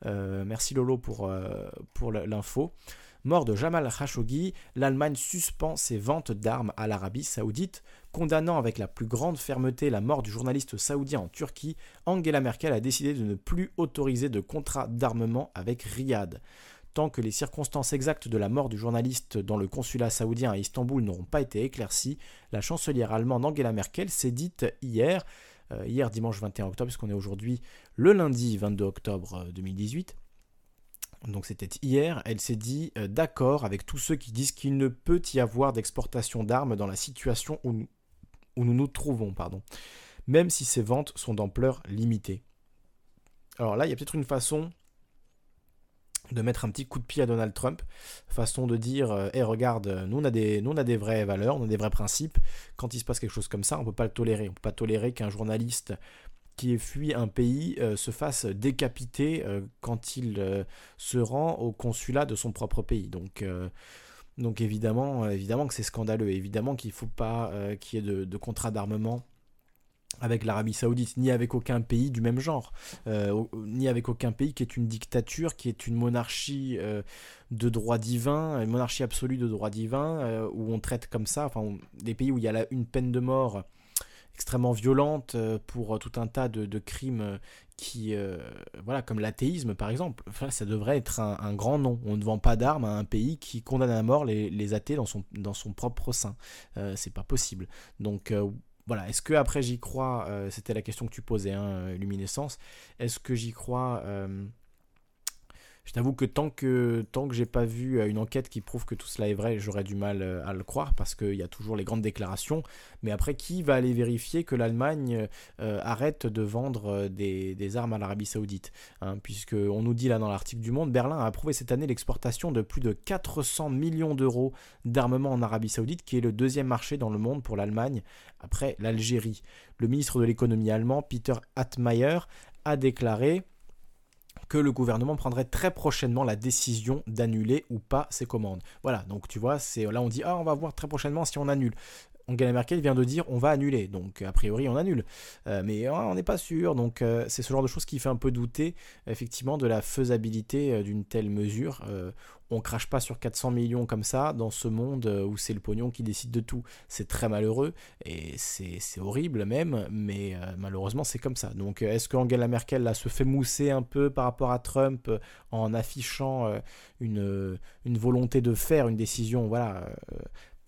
merci Lolo pour l'info. Mort de Jamal Khashoggi, l'Allemagne suspend ses ventes d'armes à l'Arabie saoudite. Condamnant avec la plus grande fermeté la mort du journaliste saoudien en Turquie, Angela Merkel a décidé de ne plus autoriser de contrat d'armement avec Riyad. Tant que les circonstances exactes de la mort du journaliste dans le consulat saoudien à Istanbul n'auront pas été éclaircies, la chancelière allemande Angela Merkel s'est dite hier, euh, hier dimanche 21 octobre, puisqu'on est aujourd'hui le lundi 22 octobre 2018, euh, donc c'était hier, elle s'est dit euh, d'accord avec tous ceux qui disent qu'il ne peut y avoir d'exportation d'armes dans la situation où nous, nous trouvons, pardon, même si ces ventes sont d'ampleur limitée. Alors là, il y a peut-être une façon de mettre un petit coup de pied à Donald Trump, façon de dire hé euh, regarde, nous on, a des, nous on a des vraies valeurs, on a des vrais principes, quand il se passe quelque chose comme ça, on ne peut pas le tolérer, on ne peut pas tolérer qu'un journaliste qui ait fui un pays euh, se fasse décapiter euh, quand il euh, se rend au consulat de son propre pays. Donc, donc évidemment, évidemment que c'est scandaleux. Évidemment qu'il ne faut pas qu'il y ait de, de contrat d'armement avec l'Arabie Saoudite, ni avec aucun pays du même genre, ni avec aucun pays qui est une dictature, qui est une monarchie de droit divin, une monarchie absolue de droit divin, où on traite comme ça, enfin, des pays où il y a une peine de mort extrêmement violente euh, pour euh, tout un tas de, crimes euh, qui, voilà, comme l'athéisme par exemple. Enfin, ça devrait être un, grand nom. On ne vend pas d'armes à un pays qui condamne à mort les, athées dans son, dans son propre sein. c'est pas possible. Donc voilà, est-ce que après j'y crois C'était la question que tu posais, hein, Luminescence. Est-ce que j'y crois je t'avoue que tant que tant que j'ai pas vu euh, une enquête qui prouve que tout cela est vrai, j'aurais du mal euh, à le croire parce qu'il y a toujours les grandes déclarations. Mais après, qui va aller vérifier que l'Allemagne euh, arrête de vendre des, armes à l'Arabie Saoudite hein, Puisque on nous dit là dans l'article du Monde, Berlin a approuvé cette année l'exportation de plus de 400 millions d'euros d'armement en Arabie Saoudite, qui est le deuxième marché dans le monde pour l'Allemagne après l'Algérie. Le ministre de l'économie allemand, Peter Atmayer, a déclaré que le gouvernement prendrait très prochainement la décision d'annuler ou pas ces commandes. Voilà, donc tu vois, c'est là on dit ah on va voir très prochainement si on annule. Angela Merkel vient de dire on va annuler, donc a priori on annule. Euh, mais on n'est pas sûr, donc euh, c'est ce genre de choses qui fait un peu douter effectivement de la faisabilité euh, d'une telle mesure. on crache pas sur 400 millions comme ça dans ce monde où c'est le pognon qui décide de tout. C'est très malheureux et c'est horrible même, mais malheureusement c'est comme ça. Donc est-ce que Angela Merkel se fait mousser un peu par rapport à Trump en affichant une, une volonté de faire une décision voilà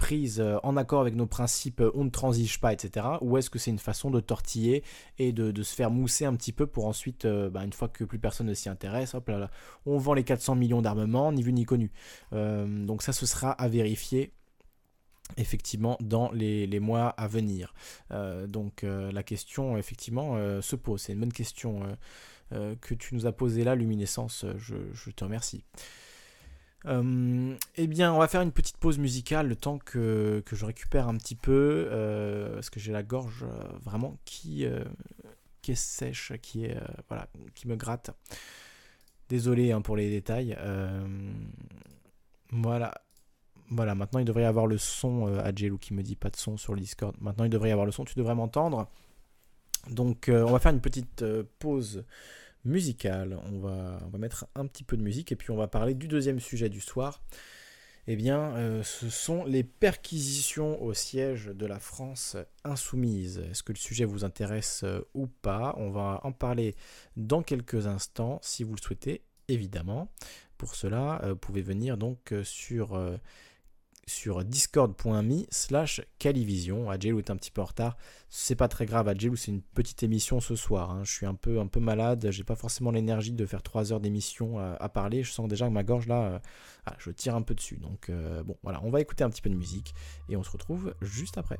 prise euh, en accord avec nos principes, euh, on ne transige pas, etc. Ou est-ce que c'est une façon de tortiller et de, se faire mousser un petit peu pour ensuite, euh, bah, une fois que plus personne ne s'y intéresse, hop là, on vend les 400 millions d'armements, ni vu ni connu. donc ça, ce sera à vérifier effectivement dans les, mois à venir. donc la question effectivement se pose. C'est une bonne question que tu nous as posée là, Luminescence. je te remercie. Euh, eh bien, on va faire une petite pause musicale le temps que, je récupère un petit peu, euh, parce que j'ai la gorge euh, vraiment qui, qui est sèche, qui, est, voilà, qui me gratte. Désolé hein, pour les détails. voilà. Voilà, maintenant il devrait y avoir le son. à qui me dit pas de son sur le Discord. Maintenant il devrait y avoir le son, tu devrais m'entendre. Donc on va faire une petite pause musicale. On va, mettre un petit peu de musique et puis on va parler du deuxième sujet du soir. Eh bien, euh, ce sont les perquisitions au siège de la France insoumise. Est-ce que le sujet vous intéresse euh, ou pas? On va en parler dans quelques instants, si vous le souhaitez, évidemment. Pour cela, euh, vous pouvez venir donc sur sur discord.me slash calivision. Adjelou est un petit peu en retard. C'est pas très grave, Adjelou c'est une petite émission ce soir. Hein. Je suis un peu, un peu malade, j'ai pas forcément l'énergie de faire 3 heures d'émission euh, à, parler. Je sens déjà que ma gorge là, euh, ah, je tire un peu dessus. Donc euh, bon, voilà, on va écouter un petit peu de musique et on se retrouve juste après.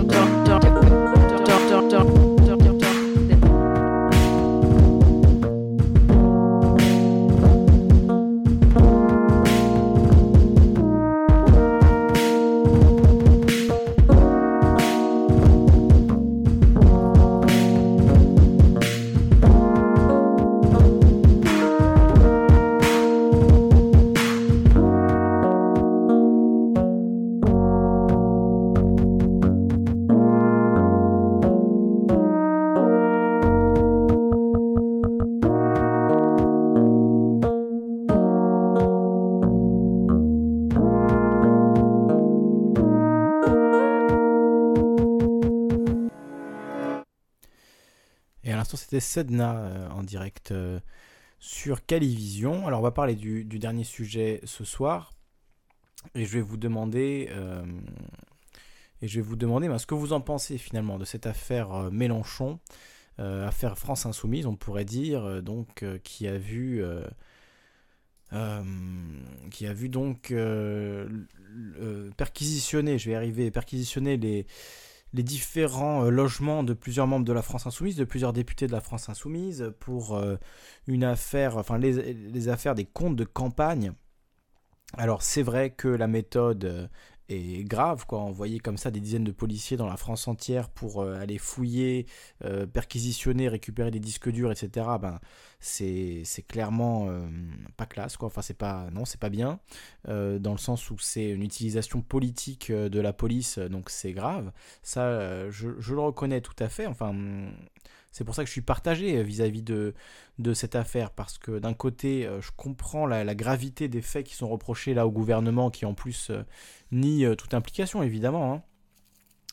c'était Sedna euh, en direct euh, sur Calivision. Alors on va parler du, dernier sujet ce soir. Et je vais vous demander, euh, et je vais vous demander ben, ce que vous en pensez finalement de cette affaire Mélenchon, affaire France Insoumise, on pourrait dire, donc qui a vu, qui a vu donc perquisitionner, je vais arriver, perquisitionner les les différents euh, logements de plusieurs membres de la France Insoumise, de plusieurs députés de la France Insoumise, pour euh, une affaire, enfin les, affaires des comptes de campagne. Alors c'est vrai que la méthode euh, grave, quoi. Envoyer comme ça des dizaines de policiers dans la France entière pour aller fouiller, perquisitionner, récupérer des disques durs, etc. Ben c'est clairement pas classe, quoi. Enfin c'est pas non c'est pas bien dans le sens où c'est une utilisation politique de la police, donc c'est grave. Ça je, je, le reconnais tout à fait. Enfin c'est pour ça que je suis partagé vis-à-vis de, cette affaire, parce que d'un côté, je comprends la, gravité des faits qui sont reprochés là au gouvernement, qui en plus nie toute implication, évidemment. Hein.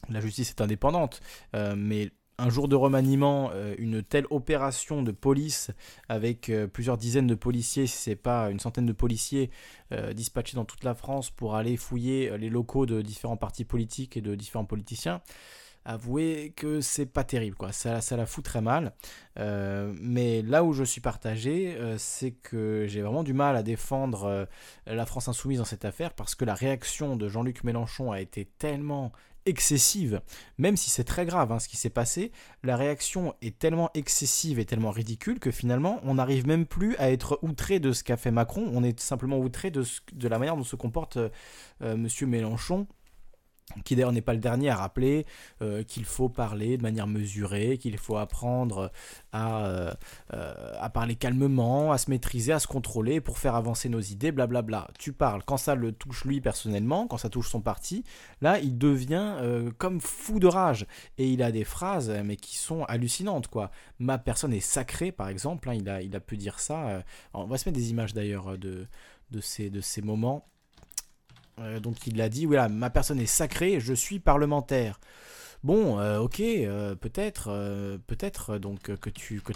La justice est indépendante, mais un jour de remaniement, euh, une telle opération de police avec euh, plusieurs dizaines de policiers, si c'est pas une centaine de policiers euh, dispatchés dans toute la France pour aller fouiller les locaux de différents partis politiques et de différents politiciens, avouez que c'est pas terrible, quoi. Ça, ça la fout très mal. mais là où je suis partagé, c'est que j'ai vraiment du mal à défendre la France insoumise dans cette affaire parce que la réaction de Jean-Luc Mélenchon a été tellement excessive, même si c'est très grave hein, ce qui s'est passé, la réaction est tellement excessive et tellement ridicule que finalement on n'arrive même plus à être outré de ce qu'a fait Macron, on est simplement outré de, la manière dont se comporte euh, euh, Monsieur Mélenchon qui d'ailleurs n'est pas le dernier à rappeler euh, qu'il faut parler de manière mesurée, qu'il faut apprendre à, euh, euh, à, parler calmement, à se maîtriser, à se contrôler pour faire avancer nos idées, blablabla. Tu parles, quand ça le touche lui personnellement, quand ça touche son parti, là il devient comme fou de rage. Et il a des phrases, mais qui sont hallucinantes, quoi. Ma personne est sacrée, par exemple, hein, il, a, pu dire ça. on va se mettre des images d'ailleurs de ces moments. Euh, donc il a dit, voilà, ma personne est sacrée, je suis parlementaire. Bon, euh, ok, euh, peut-être, peut-être donc que tu que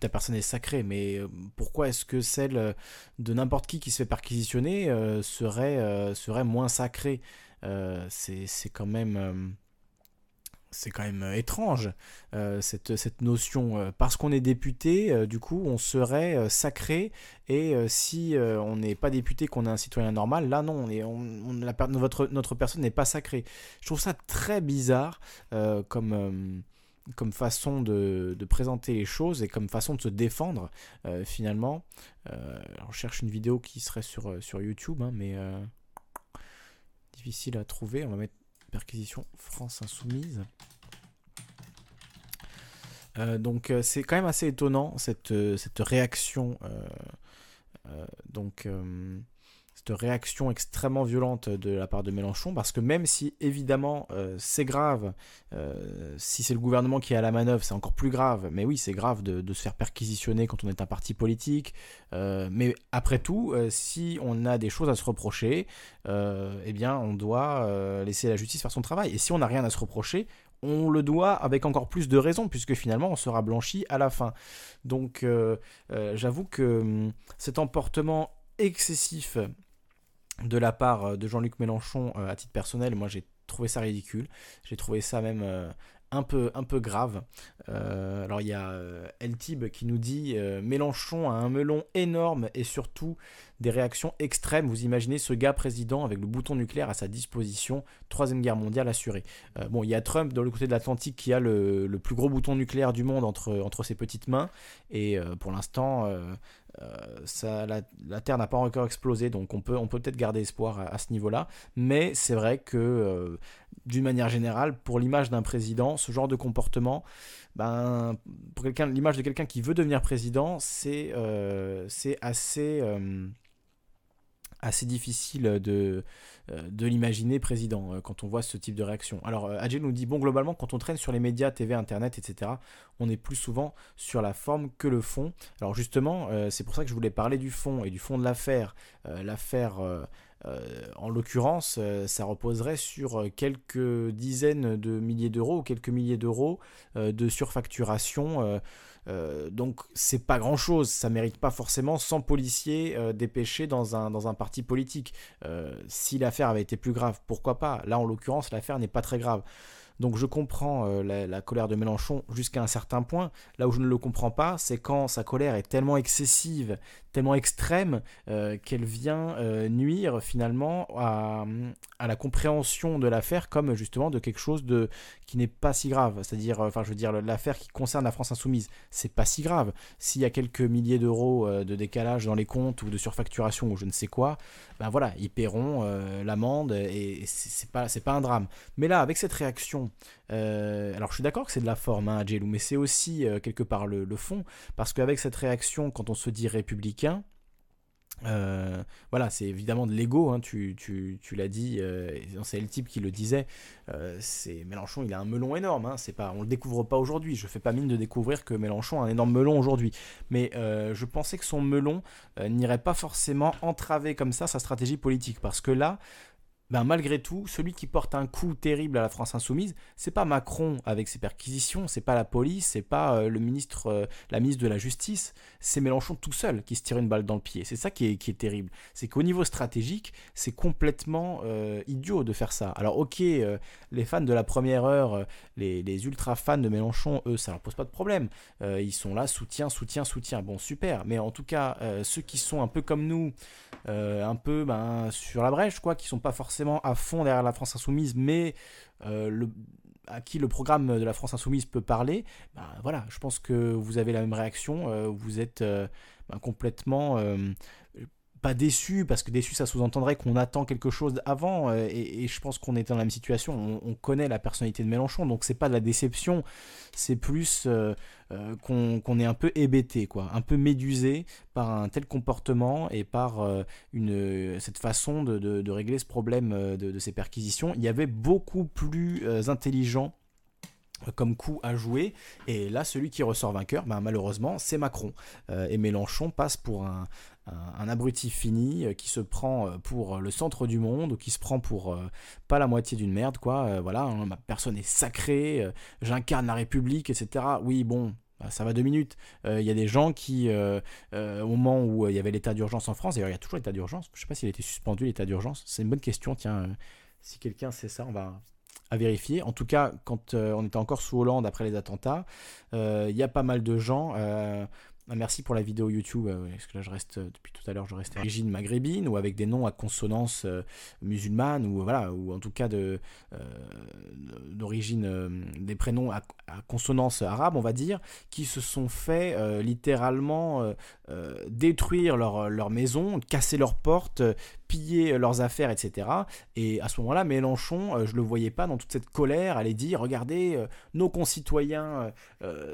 ta, personne est sacrée, mais pourquoi est-ce que celle de n'importe qui qui se fait perquisitionner serait serait moins sacrée? C'est quand même c'est quand même euh, étrange euh, cette, cette, notion. Euh, parce qu'on est député, du coup, on serait sacré. Et si on n'est pas député, qu'on est un citoyen normal, là non, on est, on, la, notre, notre personne n'est pas sacrée. Je trouve ça très bizarre comme, comme façon de, de, présenter les choses et comme façon de se défendre finalement. on cherche une vidéo qui serait sur, sur YouTube, hein, mais difficile à trouver. On va mettre perquisition France Insoumise. Euh, donc euh, c'est quand même assez étonnant cette, euh, cette réaction. donc réaction extrêmement violente de la part de Mélenchon, parce que même si évidemment c'est grave, si c'est le gouvernement qui est à la manœuvre, c'est encore plus grave, mais oui c'est grave de, se faire perquisitionner quand on est un parti politique, mais après tout, si on a des choses à se reprocher, eh bien on doit laisser la justice faire son travail, et si on n'a rien à se reprocher, on le doit avec encore plus de raison, puisque finalement on sera blanchi à la fin. Donc euh, euh, j'avoue que hum, cet emportement excessif de la part de Jean-Luc Mélenchon à titre personnel, moi j'ai trouvé ça ridicule, j'ai trouvé ça même un peu, un peu grave. alors il y a Eltib qui nous dit Mélenchon a un melon énorme et surtout des réactions extrêmes. Vous imaginez ce gars président avec le bouton nucléaire à sa disposition, troisième guerre mondiale assurée. bon, il y a Trump dans le côté de l'Atlantique qui a le, plus gros bouton nucléaire du monde entre ses petites mains et pour l'instant ça, la, Terre n'a pas encore explosé, donc on peut on peut peut-être garder espoir à, ce niveau-là. Mais c'est vrai que, euh, d'une manière générale, pour l'image d'un président, ce genre de comportement, ben, pour quelqu'un, l'image de quelqu'un qui veut devenir président, c'est euh, c'est assez euh, assez difficile de, euh, de l'imaginer président euh, quand on voit ce type de réaction. Alors euh, Adjel nous dit, bon globalement quand on traîne sur les médias, TV, Internet, etc., on est plus souvent sur la forme que le fond. Alors justement, c'est pour ça que je voulais parler du fond et du fond de l'affaire. l'affaire... en l'occurrence, ça reposerait sur quelques dizaines de milliers d'euros ou quelques milliers d'euros de surfacturation euh, donc c'est pas grand chose, ça mérite pas forcément 100 policiers euh, dépêchés dans un, dans un parti politique. Euh, si l'affaire avait été plus grave, pourquoi pas? Là en l'occurrence l'affaire n'est pas très grave. Donc je comprends la, la, colère de Mélenchon jusqu'à un certain point. Là où je ne le comprends pas, c'est quand sa colère est tellement excessive, tellement extrême euh, qu'elle vient euh, nuire finalement à, la compréhension de l'affaire comme justement de quelque chose de qui n'est pas si grave. C'est-à-dire, enfin, je veux dire, l'affaire qui concerne la France insoumise, c'est pas si grave. S'il y a quelques milliers d'euros euh, de décalage dans les comptes ou de surfacturation ou je ne sais quoi, ben voilà, ils paieront l'amende et, c'est pas pas un drame. Mais là, avec cette réaction, alors je suis d'accord que c'est de la forme, hein, Jelou, mais c'est aussi quelque part le, fond, parce qu'avec cette réaction, quand on se dit républicain euh, voilà, c'est évidemment de l'ego, hein, tu, l'as dit, euh, c'est le type qui le disait. Euh, c'est Mélenchon, il a un melon énorme. Hein, c'est pas, on le découvre pas aujourd'hui. Je fais pas mine de découvrir que Mélenchon a un énorme melon aujourd'hui. Mais je pensais que son melon n'irait pas forcément entraver comme ça sa stratégie politique, parce que là, ben malgré tout, celui qui porte un coup terrible à la France insoumise, c'est pas Macron avec ses perquisitions, c'est pas la police, c'est pas euh, le ministre, euh, la ministre de la Justice, c'est Mélenchon tout seul qui se tire une balle dans le pied. C'est ça qui est, qui est terrible. C'est qu'au niveau stratégique, c'est complètement euh, idiot de faire ça. Alors ok, les fans de la première heure, les, les, ultra fans de Mélenchon, eux, ça leur pose pas de problème. ils sont là, soutien, soutien, soutien. Bon, super. Mais en tout cas, ceux qui sont un peu comme nous, un peu ben, sur la brèche, quoi, qui sont pas forcément à fond derrière la France insoumise, mais euh, à qui le programme de la France insoumise peut parler, ben voilà, je pense que vous avez la même réaction, euh, vous êtes euh, ben complètement pas déçu, parce que déçu ça sous-entendrait qu'on attend quelque chose avant, et, je pense qu'on est dans la même situation, on, connaît la personnalité de Mélenchon, donc c'est pas de la déception, c'est plus qu'on est un peu hébété, quoi, un peu médusé par un tel comportement et par euh, cette façon de, régler ce problème euh, de, ces perquisitions. Il y avait beaucoup plus intelligent comme coup à jouer. Et là, celui qui ressort vainqueur, ben, malheureusement, c'est Macron. et Mélenchon passe pour un, abruti fini qui se prend pour le centre du monde, ou qui se prend pour pas la moitié d'une merde, quoi. voilà, hein, ma personne est sacrée, j'incarne la République, etc. Oui, bon, bah, ça va deux minutes. Il y a des gens qui, au moment où il y avait l'état d'urgence en France, d'ailleurs il y a toujours l'état d'urgence, je ne sais pas s'il a été suspendu l'état d'urgence, c'est une bonne question, tiens, si quelqu'un sait ça, on va à vérifier. En tout cas, quand on était encore sous Hollande après les attentats, il y a pas mal de gens ah, merci pour la vidéo YouTube, euh, parce que là je reste, euh, depuis tout à l'heure je reste d'origine maghrébine ou avec des noms à consonance euh, musulmane ou voilà, ou en tout cas de d'origine, des prénoms à, consonance arabe on va dire, qui se sont fait littéralement détruire leur, leur maison, casser leurs portes, piller leurs affaires, etc. Et à ce moment-là, Mélenchon, je le voyais pas dans toute cette colère, aller dire, regardez, nos concitoyens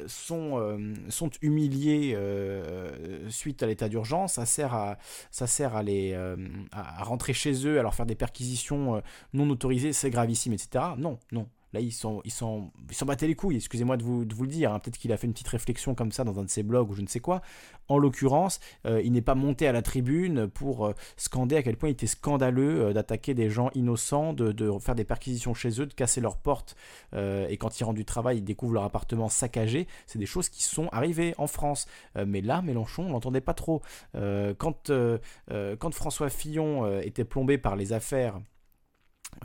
sont, sont humiliés euh, suite à l'état d'urgence, ça sert à, ça sert à, les, euh, à rentrer chez eux, à leur faire des perquisitions euh, non autorisées, c'est gravissime, etc. Non, non. Là, ils sont, ils les couilles. Excusez-moi de vous, le dire. Hein. Peut-être qu'il a fait une petite réflexion comme ça dans un de ses blogs ou je ne sais quoi. En l'occurrence, euh, il n'est pas monté à la tribune pour euh, scander à quel point il était scandaleux euh, d'attaquer des gens innocents, de, faire des perquisitions chez eux, de casser leurs portes. et quand ils rentrent du travail, ils découvrent leur appartement saccagé. C'est des choses qui sont arrivées en France. mais là, Mélenchon, on l'entendait pas trop. quand François Fillon était plombé par les affaires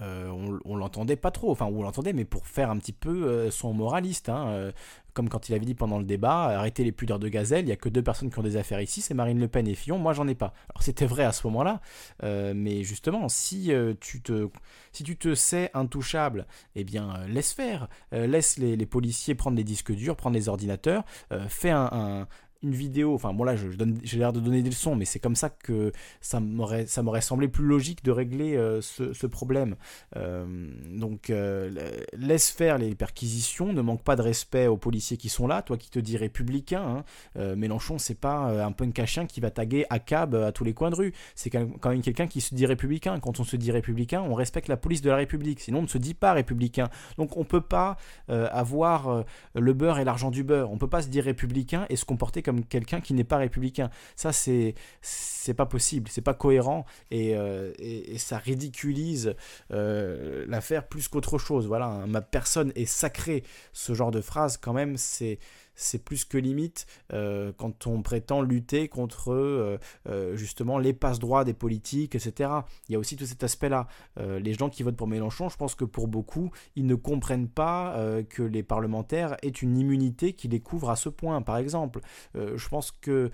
euh, on, l'entendait pas trop, enfin on l'entendait, mais pour faire un petit peu euh, son moraliste, hein, euh, comme quand il avait dit pendant le débat, arrêtez les pudeurs de gazelle, il y a que deux personnes qui ont des affaires ici, c'est Marine Le Pen et Fillon, moi j'en ai pas. Alors c'était vrai à ce moment-là, mais justement, si tu te, si tu te sais intouchable, eh bien laisse faire, laisse les, les, policiers prendre les disques durs, prendre les ordinateurs, fais un une vidéo, enfin bon là je, j'ai l'air de donner des leçons, mais c'est comme ça que ça m'aurait, ça m'aurait semblé plus logique de régler euh, ce, problème. Euh, donc euh, laisse faire les perquisitions, ne manque pas de respect aux policiers qui sont là, toi qui te dis républicain, hein. Mélenchon c'est pas un punk à chien qui va taguer à cab à tous les coins de rue, c'est quand même quelqu'un qui se dit républicain. Quand on se dit républicain, on respecte la police de la République, sinon on ne se dit pas républicain. Donc on peut pas avoir le beurre et l'argent du beurre, on peut pas se dire républicain et se comporter comme comme quelqu'un qui n'est pas républicain. Ça, c'est c'est pas possible, c'est pas cohérent et, euh, ça ridiculise euh, l'affaire plus qu'autre chose. Voilà, hein. ma personne est sacrée. Ce genre de phrase, quand même, c'est c'est plus que limite euh, quand on prétend lutter contre euh, euh, justement les passe-droits des politiques, etc. Il y a aussi tout cet aspect-là. les gens qui votent pour Mélenchon, je pense que pour beaucoup, ils ne comprennent pas que les parlementaires aient une immunité qui les couvre à ce point, par exemple. je pense que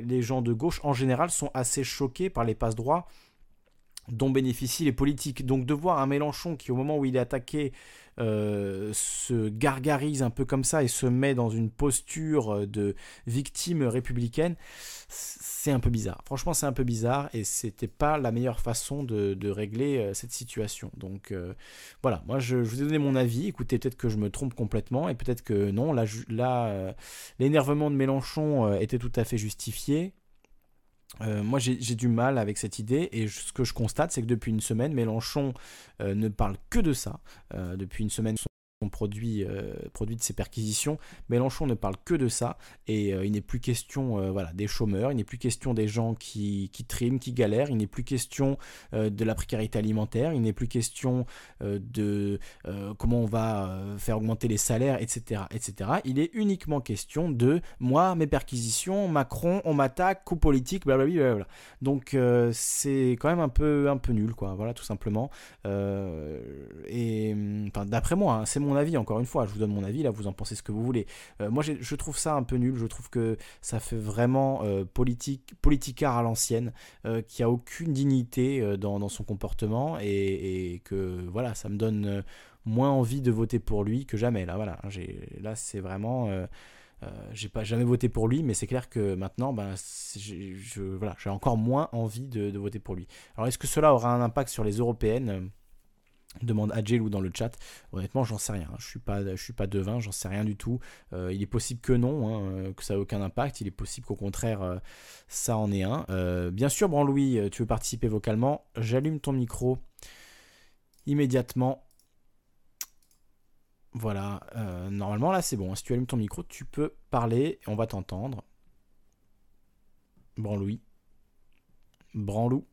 les gens de gauche, en général, sont assez choqués par les passe-droits dont bénéficient les politiques. Donc de voir un Mélenchon qui, au moment où il est attaqué, euh, se gargarise un peu comme ça et se met dans une posture de victime républicaine, c'est un peu bizarre. Franchement, c'est un peu bizarre et c'était pas la meilleure façon de, régler euh, cette situation. Donc euh, voilà, moi je, vous ai donné mon avis. Écoutez, peut-être que je me trompe complètement et peut-être que non. Là, là l'énervement de Mélenchon était tout à fait justifié. Euh, moi, j'ai du mal avec cette idée et ce que je constate, c'est que depuis une semaine, Mélenchon euh, ne parle que de ça. Euh, depuis une semaine, produit, euh, de ces perquisitions. Mélenchon ne parle que de ça et euh, il n'est plus question euh, voilà, des chômeurs, il n'est plus question des gens qui, triment, qui galèrent, il n'est plus question de la précarité alimentaire, il n'est plus question de comment on va faire augmenter les salaires, etc., etc. Il est uniquement question de moi, mes perquisitions, Macron, on m'attaque, coup politique, blablabla. Donc c'est quand même un peu, un peu nul, quoi, voilà, tout simplement. et d'après moi, hein, c'est mon avis, encore une fois, je vous donne mon avis, là vous en pensez ce que vous voulez. Euh, moi je trouve ça un peu nul, je trouve que ça fait vraiment euh, politique, politicard à l'ancienne, euh, qui a aucune dignité dans, son comportement et, que voilà, ça me donne moins envie de voter pour lui que jamais. Là, voilà, là c'est vraiment... j'ai pas jamais voté pour lui, mais c'est clair que maintenant, ben, j'ai voilà, encore moins envie de, voter pour lui. Alors, est-ce que cela aura un impact sur les européennes? Demande à ou dans le chat. Honnêtement, j'en sais rien. Je suis pas, suis pas devin, j'en sais rien du tout. Euh, il est possible que non, hein, euh, que ça ait aucun impact. Il est possible qu'au contraire, euh, ça en ait un. bien sûr, Branlouis, tu veux participer vocalement? J'allume ton micro immédiatement. Voilà. normalement, là, c'est bon. Si tu allumes ton micro, tu peux parler et on va t'entendre. Branlouis. Branlou.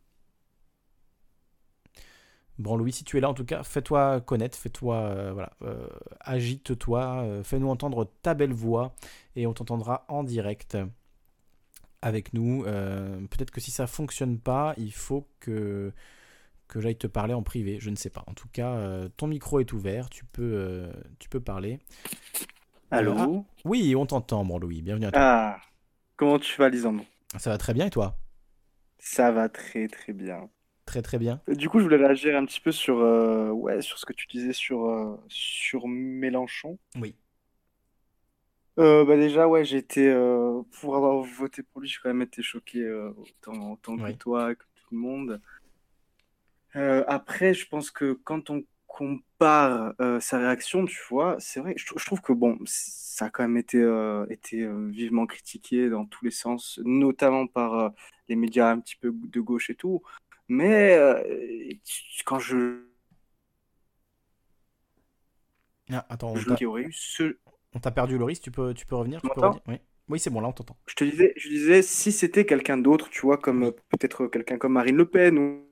Bon, Louis, si tu es là, en tout cas, fais-toi connaître, fais-toi, euh, voilà, euh, agite-toi, euh, fais-nous entendre ta belle voix et on t'entendra en direct avec nous. Peut-être que si ça fonctionne pas, il faut que que j'aille te parler en privé, je ne sais pas. En tout cas, ton micro est ouvert, tu peux, tu peux parler. Allô ah, Oui, on t'entend, bon Louis, bienvenue à toi. Ah, comment tu vas, Lisandre? Ça va très bien et toi? Ça va très très bien. Très très bien. Du coup, je voulais réagir un petit peu sur, euh, ouais, sur ce que tu disais sur, euh, sur Mélenchon. Oui. Euh, bah déjà, ouais, j'ai été, pour avoir voté pour lui, j'ai quand même été choqué autant, autant que toi, que tout le monde. après, je pense que quand on compare sa réaction, tu vois, c'est vrai, je, je trouve que bon, ça a quand même été, été vivement critiqué dans tous les sens, notamment par les médias un petit peu de gauche et tout. Mais euh, quand je. Ah, attends, on On t'a perdu, Loris, tu peux, tu peux revenir, Oui, oui c'est bon, là on t'entend. Je te disais, je disais si c'était quelqu'un d'autre, tu vois, comme peut-être quelqu'un comme Marine Le Pen, ou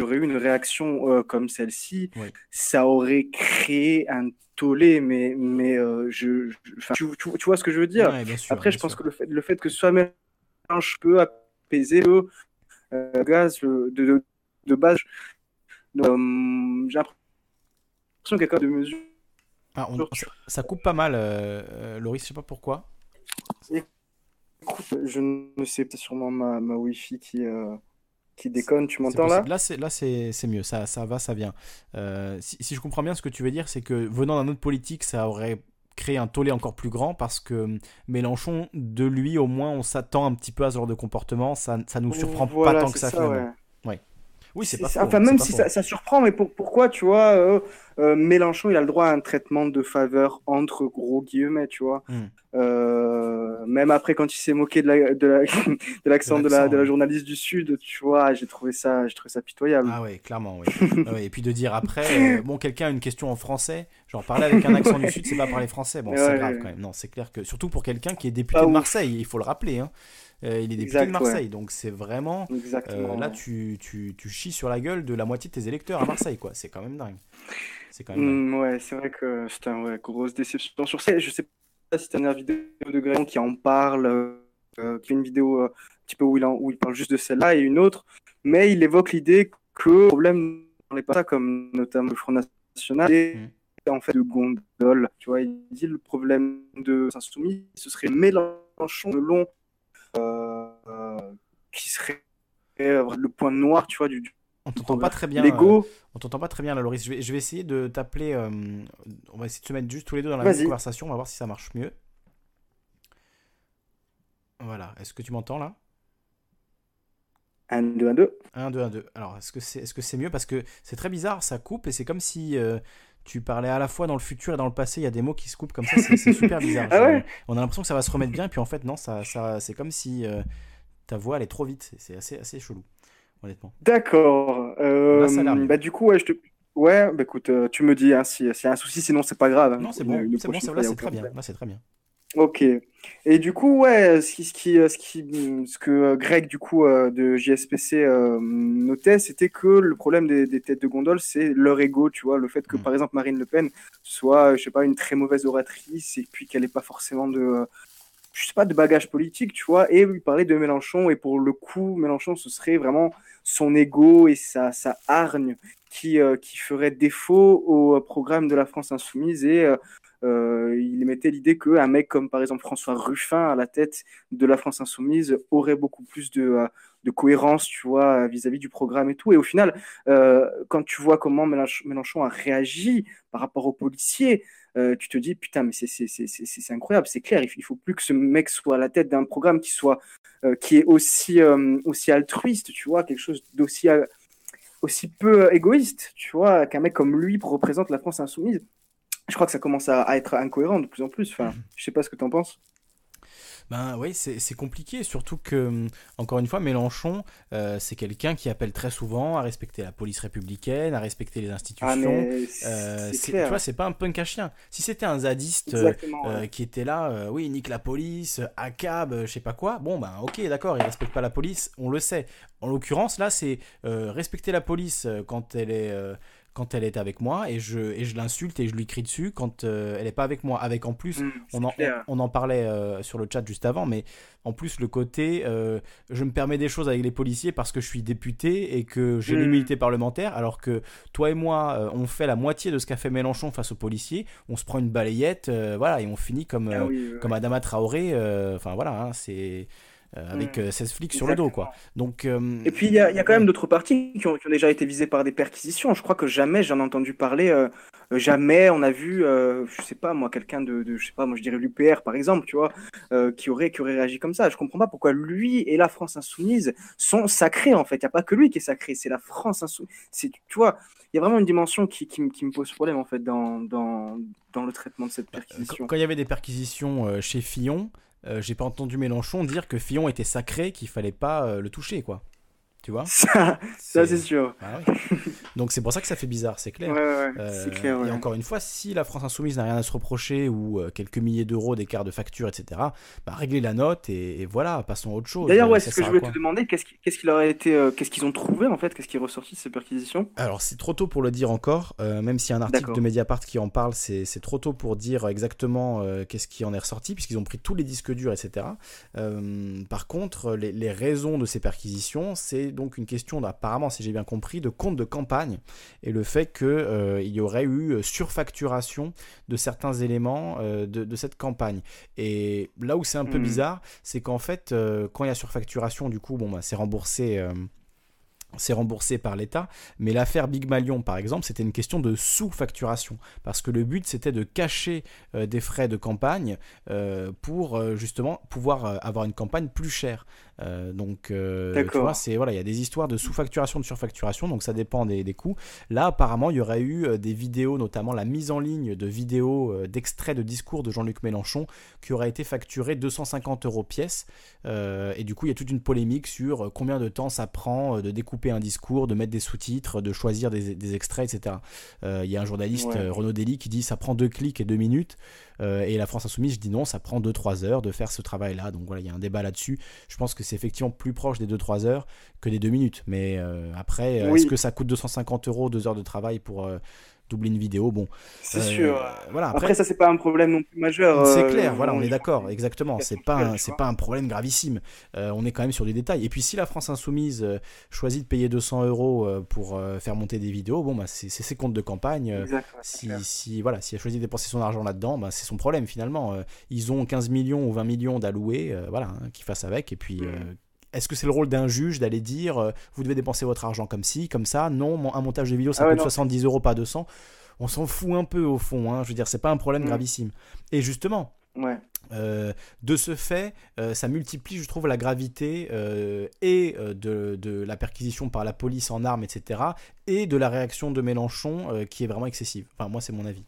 aurait eu une réaction euh, comme celle-ci, ça aurait créé un tollé, mais, mais euh, je, tu, vois ce que je veux dire? Après, je pense que le fait, le fait que ce soit mélange peut apaiser, le euh, gaz de, de, base. j'ai l'impression qu'il y a quand même de mesures. Ah, ça, coupe pas mal, euh, Loris, je sais pas pourquoi. je ne sais, pas sûrement ma, ma Wi-Fi qui, qui déconne. Tu m'entends là Là, c'est là c'est mieux. Ça, ça va, ça vient. Euh, si, si, je comprends bien, ce que tu veux dire, c'est que venant d'un autre politique, ça aurait créé un tollé encore plus grand parce que Mélenchon, de lui, au moins, on s'attend un petit peu à ce genre de comportement. Ça, ça nous surprend pas tant que ça, ça Ouais. Oui, c'est pas Enfin, même si ça, ça, surprend, mais pour, pourquoi, tu vois, euh, euh, Mélenchon, il a le droit à un traitement de faveur entre gros guillemets, tu vois. Hmm. Euh, même après, quand il s'est moqué de l'accent de, la, de, la, journaliste du Sud, tu vois, j'ai trouvé ça, trouvé ça pitoyable. Ah ouais, clairement, oui. Ah et puis de dire après, bon, quelqu'un a une question en français, genre parler avec un accent du Sud, c'est pas parler français. Bon, c'est grave quand même. Non, c'est clair que, surtout pour quelqu'un qui est député de Marseille, il faut le rappeler, hein. Euh, il est député de Marseille, donc c'est vraiment. Euh, là, tu, tu, tu, chies sur la gueule de la moitié de tes électeurs à Marseille, quoi. C'est quand même dingue. C'est quand même mm, ouais, c'est vrai que c'est une grosse déception sur ça. Je sais pas si tu as une vidéo de Gréon qui en parle, euh, qui fait une vidéo un petit peu où il, en, où il parle juste de celle-là et une autre, mais il évoque l'idée que le problème dans les partis, comme notamment le Front National, mm. en fait de gondole. Tu vois, il dit le problème de Saint-Soumis, ce serait Mélenchon de long euh, qui serait le point noir, tu vois, du, on t'entend pas très bien. Lego. Euh, on t'entend pas très bien, là, Loris. Je vais, je vais essayer de t'appeler. Euh, on va essayer de se mettre juste tous les deux dans la même conversation. On va voir si ça marche mieux. Voilà. Est-ce que tu m'entends là? 1, 2, 1, 2. 1, 2, 1, 2. Alors, est-ce que c'est est -ce c'est mieux? Parce que c'est très bizarre, ça coupe et c'est comme si tu parlais à la fois dans le futur et dans le passé. Il y a des mots qui se coupent comme ça. C'est super bizarre. ah on a l'impression que ça va se remettre bien. Et puis en fait, non, ça, ça, c'est comme si euh, ta voix allait trop vite. C'est assez, assez chelou, honnêtement. D'accord. Euh, bah, du coup, ouais, je te. Ouais, bah écoute, euh, tu me dis hein, s'il y a un souci, sinon c'est pas grave. Hein. Non, c'est bon, c'est bon, c'est très bien. Là c'est très bien. Ok. Et du coup, ouais, ce, qui, ce, qui, ce, qui, ce que Greg, du coup, euh, de JSPC euh, notait, c'était que le problème des, têtes de gondole, c'est leur ego, tu vois, le fait que, mm. par exemple, Marine Le Pen soit, je sais pas, une très mauvaise oratrice et puis qu'elle n'ait pas forcément de, je sais pas, de bagage politique, tu vois, et il parlait de Mélenchon, et pour le coup, Mélenchon, ce serait vraiment son ego et sa, sa hargne qui, euh, qui ferait défaut au programme de la France Insoumise et euh, il émettait l'idée qu'un mec comme par exemple François Ruffin à la tête de la France Insoumise aurait beaucoup plus de, euh, de cohérence, tu vois, vis-à-vis du programme et tout. Et au final, euh, quand tu vois comment Mélenchon a réagi par rapport aux policiers, tu te dis putain mais c'est incroyable, c'est clair, il, il faut plus que ce mec soit à la tête d'un programme qui soit qui est aussi aussi altruiste, tu vois, quelque chose d'aussi aussi peu égoïste, tu vois, qu'un mec comme lui représente la France insoumise je crois que ça commence à, être incohérent de plus en plus. Enfin, je sais pas ce que tu en penses. Ben oui, c'est compliqué, surtout que, hum, encore une fois, Mélenchon, euh, c'est quelqu'un qui appelle très souvent à respecter la police républicaine, à respecter les institutions. Ah, euh, tu vois, c'est pas un punk à chien. Si c'était un zadiste euh, qui était là, oui, nique la police, ACAB, je sais pas quoi, bon, ben ok, d'accord, il respecte pas la police, on le sait. En l'occurrence, là, c'est respecter la police quand elle est quand elle est avec moi et je, et je l'insulte et je lui crie dessus quand euh, elle n'est pas avec moi. Avec en plus, mmh, on, en, on, en, parlait euh, sur le chat juste avant, mais en plus le côté euh, je me permets des choses avec les policiers parce que je suis député et que j'ai mmh. l'immunité parlementaire, alors que toi et moi, on fait la moitié de ce qu'a fait Mélenchon face aux policiers, on se prend une balayette, voilà, et on finit comme, ah comme Adama Traoré. Enfin voilà, hein, c'est euh, avec 16 mm. euh, flics sur le dos, quoi. Donc, euh, Et puis, il y, a quand même d'autres parties qui ont, déjà été visées par des perquisitions. Je crois que jamais j'en ai entendu parler, jamais on a vu, je sais pas, moi, quelqu'un de, je sais pas, moi, je dirais l'UPR, par exemple, tu vois, qui, aurait, qui aurait réagi comme ça. Je comprends pas pourquoi lui et la France Insoumise sont sacrés, en fait. Il n'y a pas que lui qui est sacré, c'est la France Insoumise. Tu vois, il y a vraiment une dimension qui, qui, me pose problème, en fait, dans, dans, dans le traitement de cette perquisition. Quand il y avait des perquisitions chez Fillon, euh, j'ai pas entendu Mélenchon dire que Fillon était sacré, qu'il fallait pas euh, le toucher, quoi. Tu vois Ça, c'est sûr. Ah Donc c'est pour ça que ça fait bizarre, c'est clair. Euh, clair Et encore une fois, si la France Insoumise n'a rien à se reprocher ou quelques milliers d'euros d'écart de facture, etc., bah, réglez la note et, voilà, passons à autre chose. D'ailleurs, ouais, c'est ce que je voulais te demander. Qu'est-ce qu'ils leur été, qu'est-ce qu'ils ont trouvé en fait? Qu'est-ce qui est ressorti de ces perquisitions? Alors c'est trop tôt pour le dire encore, même s'il y a un article de Mediapart qui en parle, c'est trop tôt pour dire exactement qu'est-ce qui en est ressorti, puisqu'ils ont pris tous les disques durs, etc. par contre, les, les raisons de ces perquisitions, c'est donc une question, apparemment, si j'ai bien compris, de compte de campagne et le fait qu'il euh, y aurait eu surfacturation de certains éléments de, de, cette campagne. Et là où c'est un peu mmh. bizarre, c'est qu'en fait, quand il y a surfacturation, du coup, bon, bah, c'est remboursé c'est remboursé par l'État, mais l'affaire Big Malion, par exemple, c'était une question de sous-facturation, parce que le but, c'était de cacher euh, des frais de campagne euh, pour euh, justement pouvoir avoir une campagne plus chère. Donc, tu vois, c'est voilà, il y a des histoires de sous-facturation, de surfacturation, donc ça dépend des, des, coûts. Là, apparemment, il y aurait eu des vidéos, notamment la mise en ligne de vidéos d'extraits de discours de Jean-Luc Mélenchon, qui aurait été facturé 250 euros pièce. et du coup, il y a toute une polémique sur combien de temps ça prend de découper un discours, de mettre des sous-titres, de choisir des, extraits, etc. Euh, il y a un journaliste, euh, Renaud Dely, qui dit ça prend deux clics et deux minutes. Euh, et la France Insoumise dit non, ça prend 2-3 heures de faire ce travail-là. Donc voilà, il y a un débat là-dessus. Je pense que c'est effectivement plus proche des 2-3 heures que des 2 minutes. Mais après, est-ce que ça coûte 250 euros, 2 heures de travail pour doubler une vidéo. Bon, c'est sûr. Euh, voilà. Après, ça c'est pas un problème non plus majeur. C'est euh, clair. Voilà, on est d'accord. Exactement. C'est pas c'est pas un problème gravissime. Euh, on est quand même sur des détails. Et puis si la France insoumise choisit de payer 200 euros pour faire monter des vidéos, bon bah c'est ses comptes de campagne. si, si voilà, si elle choisit de dépenser son argent là-dedans, bah, c'est son problème finalement. ils ont 15 millions ou 20 millions d'alloués, voilà, hein, qu'ils fassent avec. Et puis mm. Est-ce que c'est le rôle d'un juge d'aller dire euh, vous devez dépenser votre argent comme ci, comme ça? Non, un montage de vidéo ça ah coûte 70 euros, pas 200. On s'en fout un peu au fond. Hein. Je veux dire, c'est pas un problème mm. gravissime. Et justement, euh, de ce fait, euh, ça multiplie, je trouve, la gravité et de, de, la perquisition par la police en armes, etc., et de la réaction de Mélenchon qui est vraiment excessive. Enfin, moi, c'est mon avis.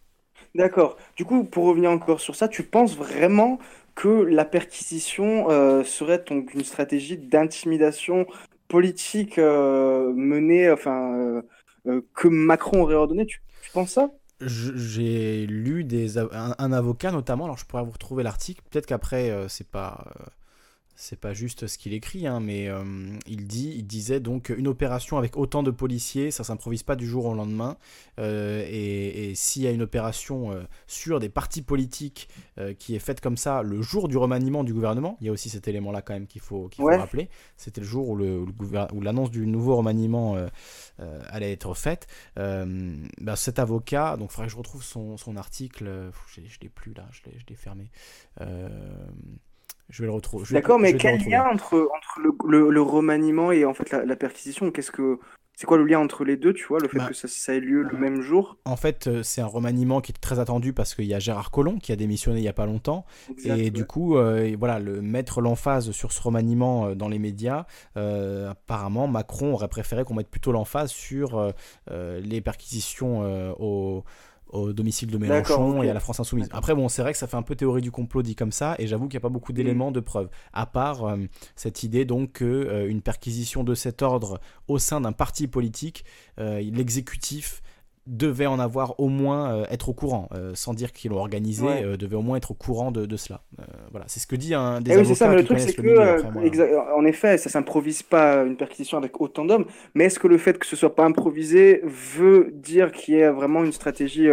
D'accord. Du coup, pour revenir encore sur ça, tu penses vraiment que la perquisition euh, serait donc une stratégie d'intimidation politique euh, menée, enfin, euh, que Macron aurait ordonné. Tu, penses ça? J'ai lu des, un, un, avocat notamment, alors je pourrais vous retrouver l'article, peut-être qu'après c'est pas c'est pas juste ce qu'il écrit, hein, mais euh, il dit, il disait donc une opération avec autant de policiers, ça s'improvise pas du jour au lendemain. Euh, et, s'il y a une opération euh, sur des partis politiques qui est faite comme ça le jour du remaniement du gouvernement, il y a aussi cet élément-là quand même qu'il faut, qu'il faut rappeler. C'était le jour où, le, où l'annonce du nouveau remaniement allait être faite. Ben, cet avocat, donc il faudrait que je retrouve son, son article, je, je l'ai plus là, je l'ai, je l'ai fermé. Je vais le retrouver. D'accord, mais quel lien entre, entre le, le, remaniement et en fait la, perquisition? Qu'est-ce que c'est quoi le lien entre les deux, tu vois, le fait bah, que ça, ça, ait lieu le même jour? En fait, euh, c'est un remaniement qui est très attendu parce qu'il y a Gérard Collomb qui a démissionné il n'y a pas longtemps. et du coup, euh, voilà, le mettre l'emphase sur ce remaniement euh, dans les médias, apparemment, Macron aurait préféré qu'on mette plutôt l'emphase sur les perquisitions au au domicile de Mélenchon et à la France Insoumise. Après, bon, c'est vrai que ça fait un peu théorie du complot dit comme ça, et j'avoue qu'il n'y a pas beaucoup d'éléments de preuve, à part euh, cette idée donc qu'une euh, perquisition de cet ordre au sein d'un parti politique, euh, l'exécutif devait en avoir au moins euh, être au courant, euh, sans dire qu'ils l'ont organisé, euh, devait au moins être au courant de, cela. voilà, c'est ce que dit un des eh avocats. ça, le truc, c'est que, en effet, ça s'improvise pas une perquisition avec autant d'hommes, mais est-ce que le fait que ce soit pas improvisé veut dire qu'il y a vraiment une stratégie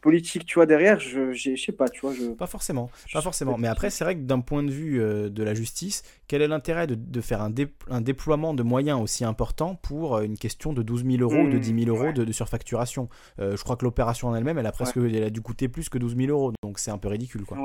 politique, tu vois, derrière, je, je sais pas, tu vois. Je... Pas forcément, pas forcément. Mais après, c'est vrai que d'un point de vue euh, de la justice, quel est l'intérêt de, de, faire un, un, déploiement de moyens aussi important pour euh, une question de 12 000 euros ou de 10 000 euros de, surfacturation? Euh, Je crois que l'opération en elle-même, elle a presque, elle a dû coûter plus que 12 000 euros, donc c'est un peu ridicule, quoi.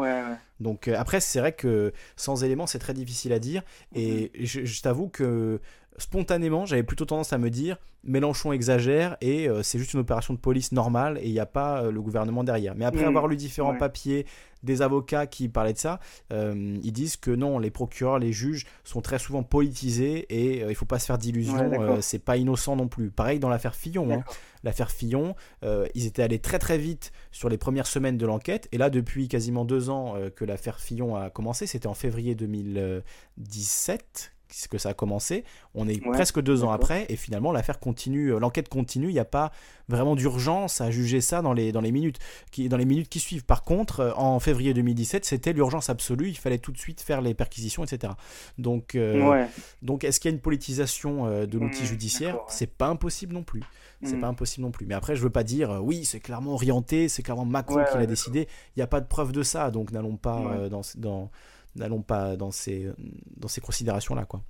Donc après, c'est vrai que sans éléments, c'est très difficile à dire. Et je, je t'avoue que spontanément, j'avais plutôt tendance à me dire Mélenchon exagère et euh, c'est juste une opération de police normale et il n'y a pas euh, le gouvernement derrière. Mais après mm. avoir lu différents papiers des avocats qui parlaient de ça, euh, ils disent que non, les procureurs, les juges sont très souvent politisés et il faut pas se faire d'illusions, c'est pas innocent non plus. Pareil dans l'affaire Fillon. Hein. L'affaire Fillon, ils étaient allés très très vite sur les premières semaines de l'enquête et là depuis quasiment deux ans que l'affaire Fillon a commencé, c'était en février 2017 que ça a commencé. On est presque deux ans après et finalement l'affaire continue, euh, l'enquête continue. Il n'y a pas vraiment d'urgence à juger ça dans les, dans les minutes qui dans les minutes qui suivent. Par contre, euh, en février 2017, c'était l'urgence absolue. Il fallait tout de suite faire les perquisitions, etc. Donc, euh, donc est-ce qu'il y a une politisation de l'outil mmh, judiciaire? C'est pas impossible non plus. C'est mmh. pas impossible non plus. Mais après, je veux pas dire oui, c'est clairement orienté, c'est clairement Macron qui l'a décidé. Il n'y a pas de preuve de ça, donc n'allons pas dans, dans n'allons pas dans ces, dans ces considérations-là. quoi.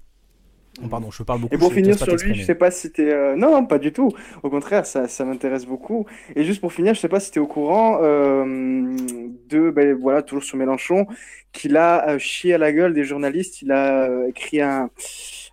Oh, pardon, je parle beaucoup. Et pour finir sur lui, je sais pas si tu euh... non, non, pas du tout. Au contraire, ça, ça m'intéresse beaucoup. Et juste pour finir, je sais pas si tu es au courant euh, de, ben, voilà, toujours sur Mélenchon, qu'il a euh, chié à la gueule des journalistes. Il a euh, écrit un.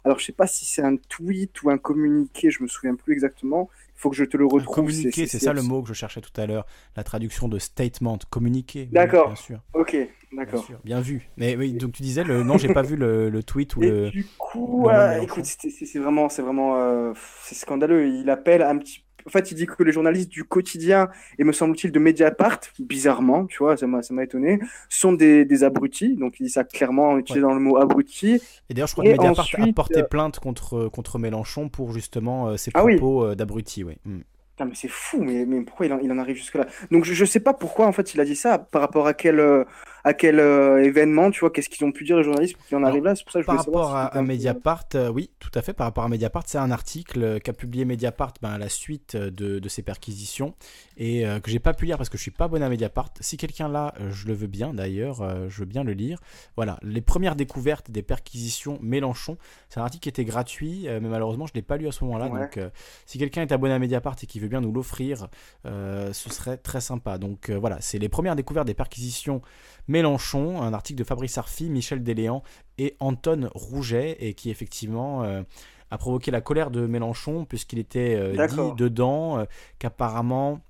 Alors, je sais pas si c'est un tweet ou un communiqué, je me souviens plus exactement, faut que je te le retrouve. Communiquer, c'est ça le mot que je cherchais tout à l'heure. La traduction de statement, communiquer. D'accord. bien sûr. Ok, d'accord. Bien, vu. Mais oui, donc tu disais le non, j'ai pas vu le, tweet ou le. Du coup, écoute, c'est vraiment, c'est vraiment, euh, c'est scandaleux. Il appelle un petit en fait, il dit que les journalistes du quotidien, et me semble-t-il de Mediapart, bizarrement, tu vois, ça m'a, ça m'a étonné, sont des, des, abrutis. Donc, il dit ça clairement en utilisant dans le mot abruti. Et d'ailleurs, je crois que Mediapart a porté euh, plainte contre, contre Mélenchon pour justement euh, ses ah propos euh, d'abruti, oui. Mm mais c'est fou, mais, mais pourquoi il en, il en arrive jusque-là? Donc je ne sais pas pourquoi en fait il a dit ça, par rapport à quel, euh, à quel euh, événement, tu vois, qu'est-ce qu'ils ont pu dire les journalistes pour qu'il en arrive là C'est pour ça que je Par rapport à, Mediapart, euh, oui, tout à fait, par rapport à Mediapart, c'est un article qu'a publié Mediapart ben, à la suite de, de ces perquisitions et que j'ai pas pu lire parce que je suis pas abonné à Mediapart. Si quelqu'un l'a, je le veux bien d'ailleurs, je veux bien le lire. Voilà, les premières découvertes des perquisitions Mélenchon, c'est un article qui était gratuit, mais malheureusement je l'ai pas lu à ce moment-là. Donc si quelqu'un est abonné à Mediapart et qui veut bien nous l'offrir, euh, ce serait très sympa. Donc euh, voilà, c'est les premières découvertes des perquisitions Mélenchon, un article de Fabrice Arfi, Michel Deléan et Anton Rouget, et qui effectivement euh, a provoqué la colère de Mélenchon, puisqu'il était dit dedans qu'apparemment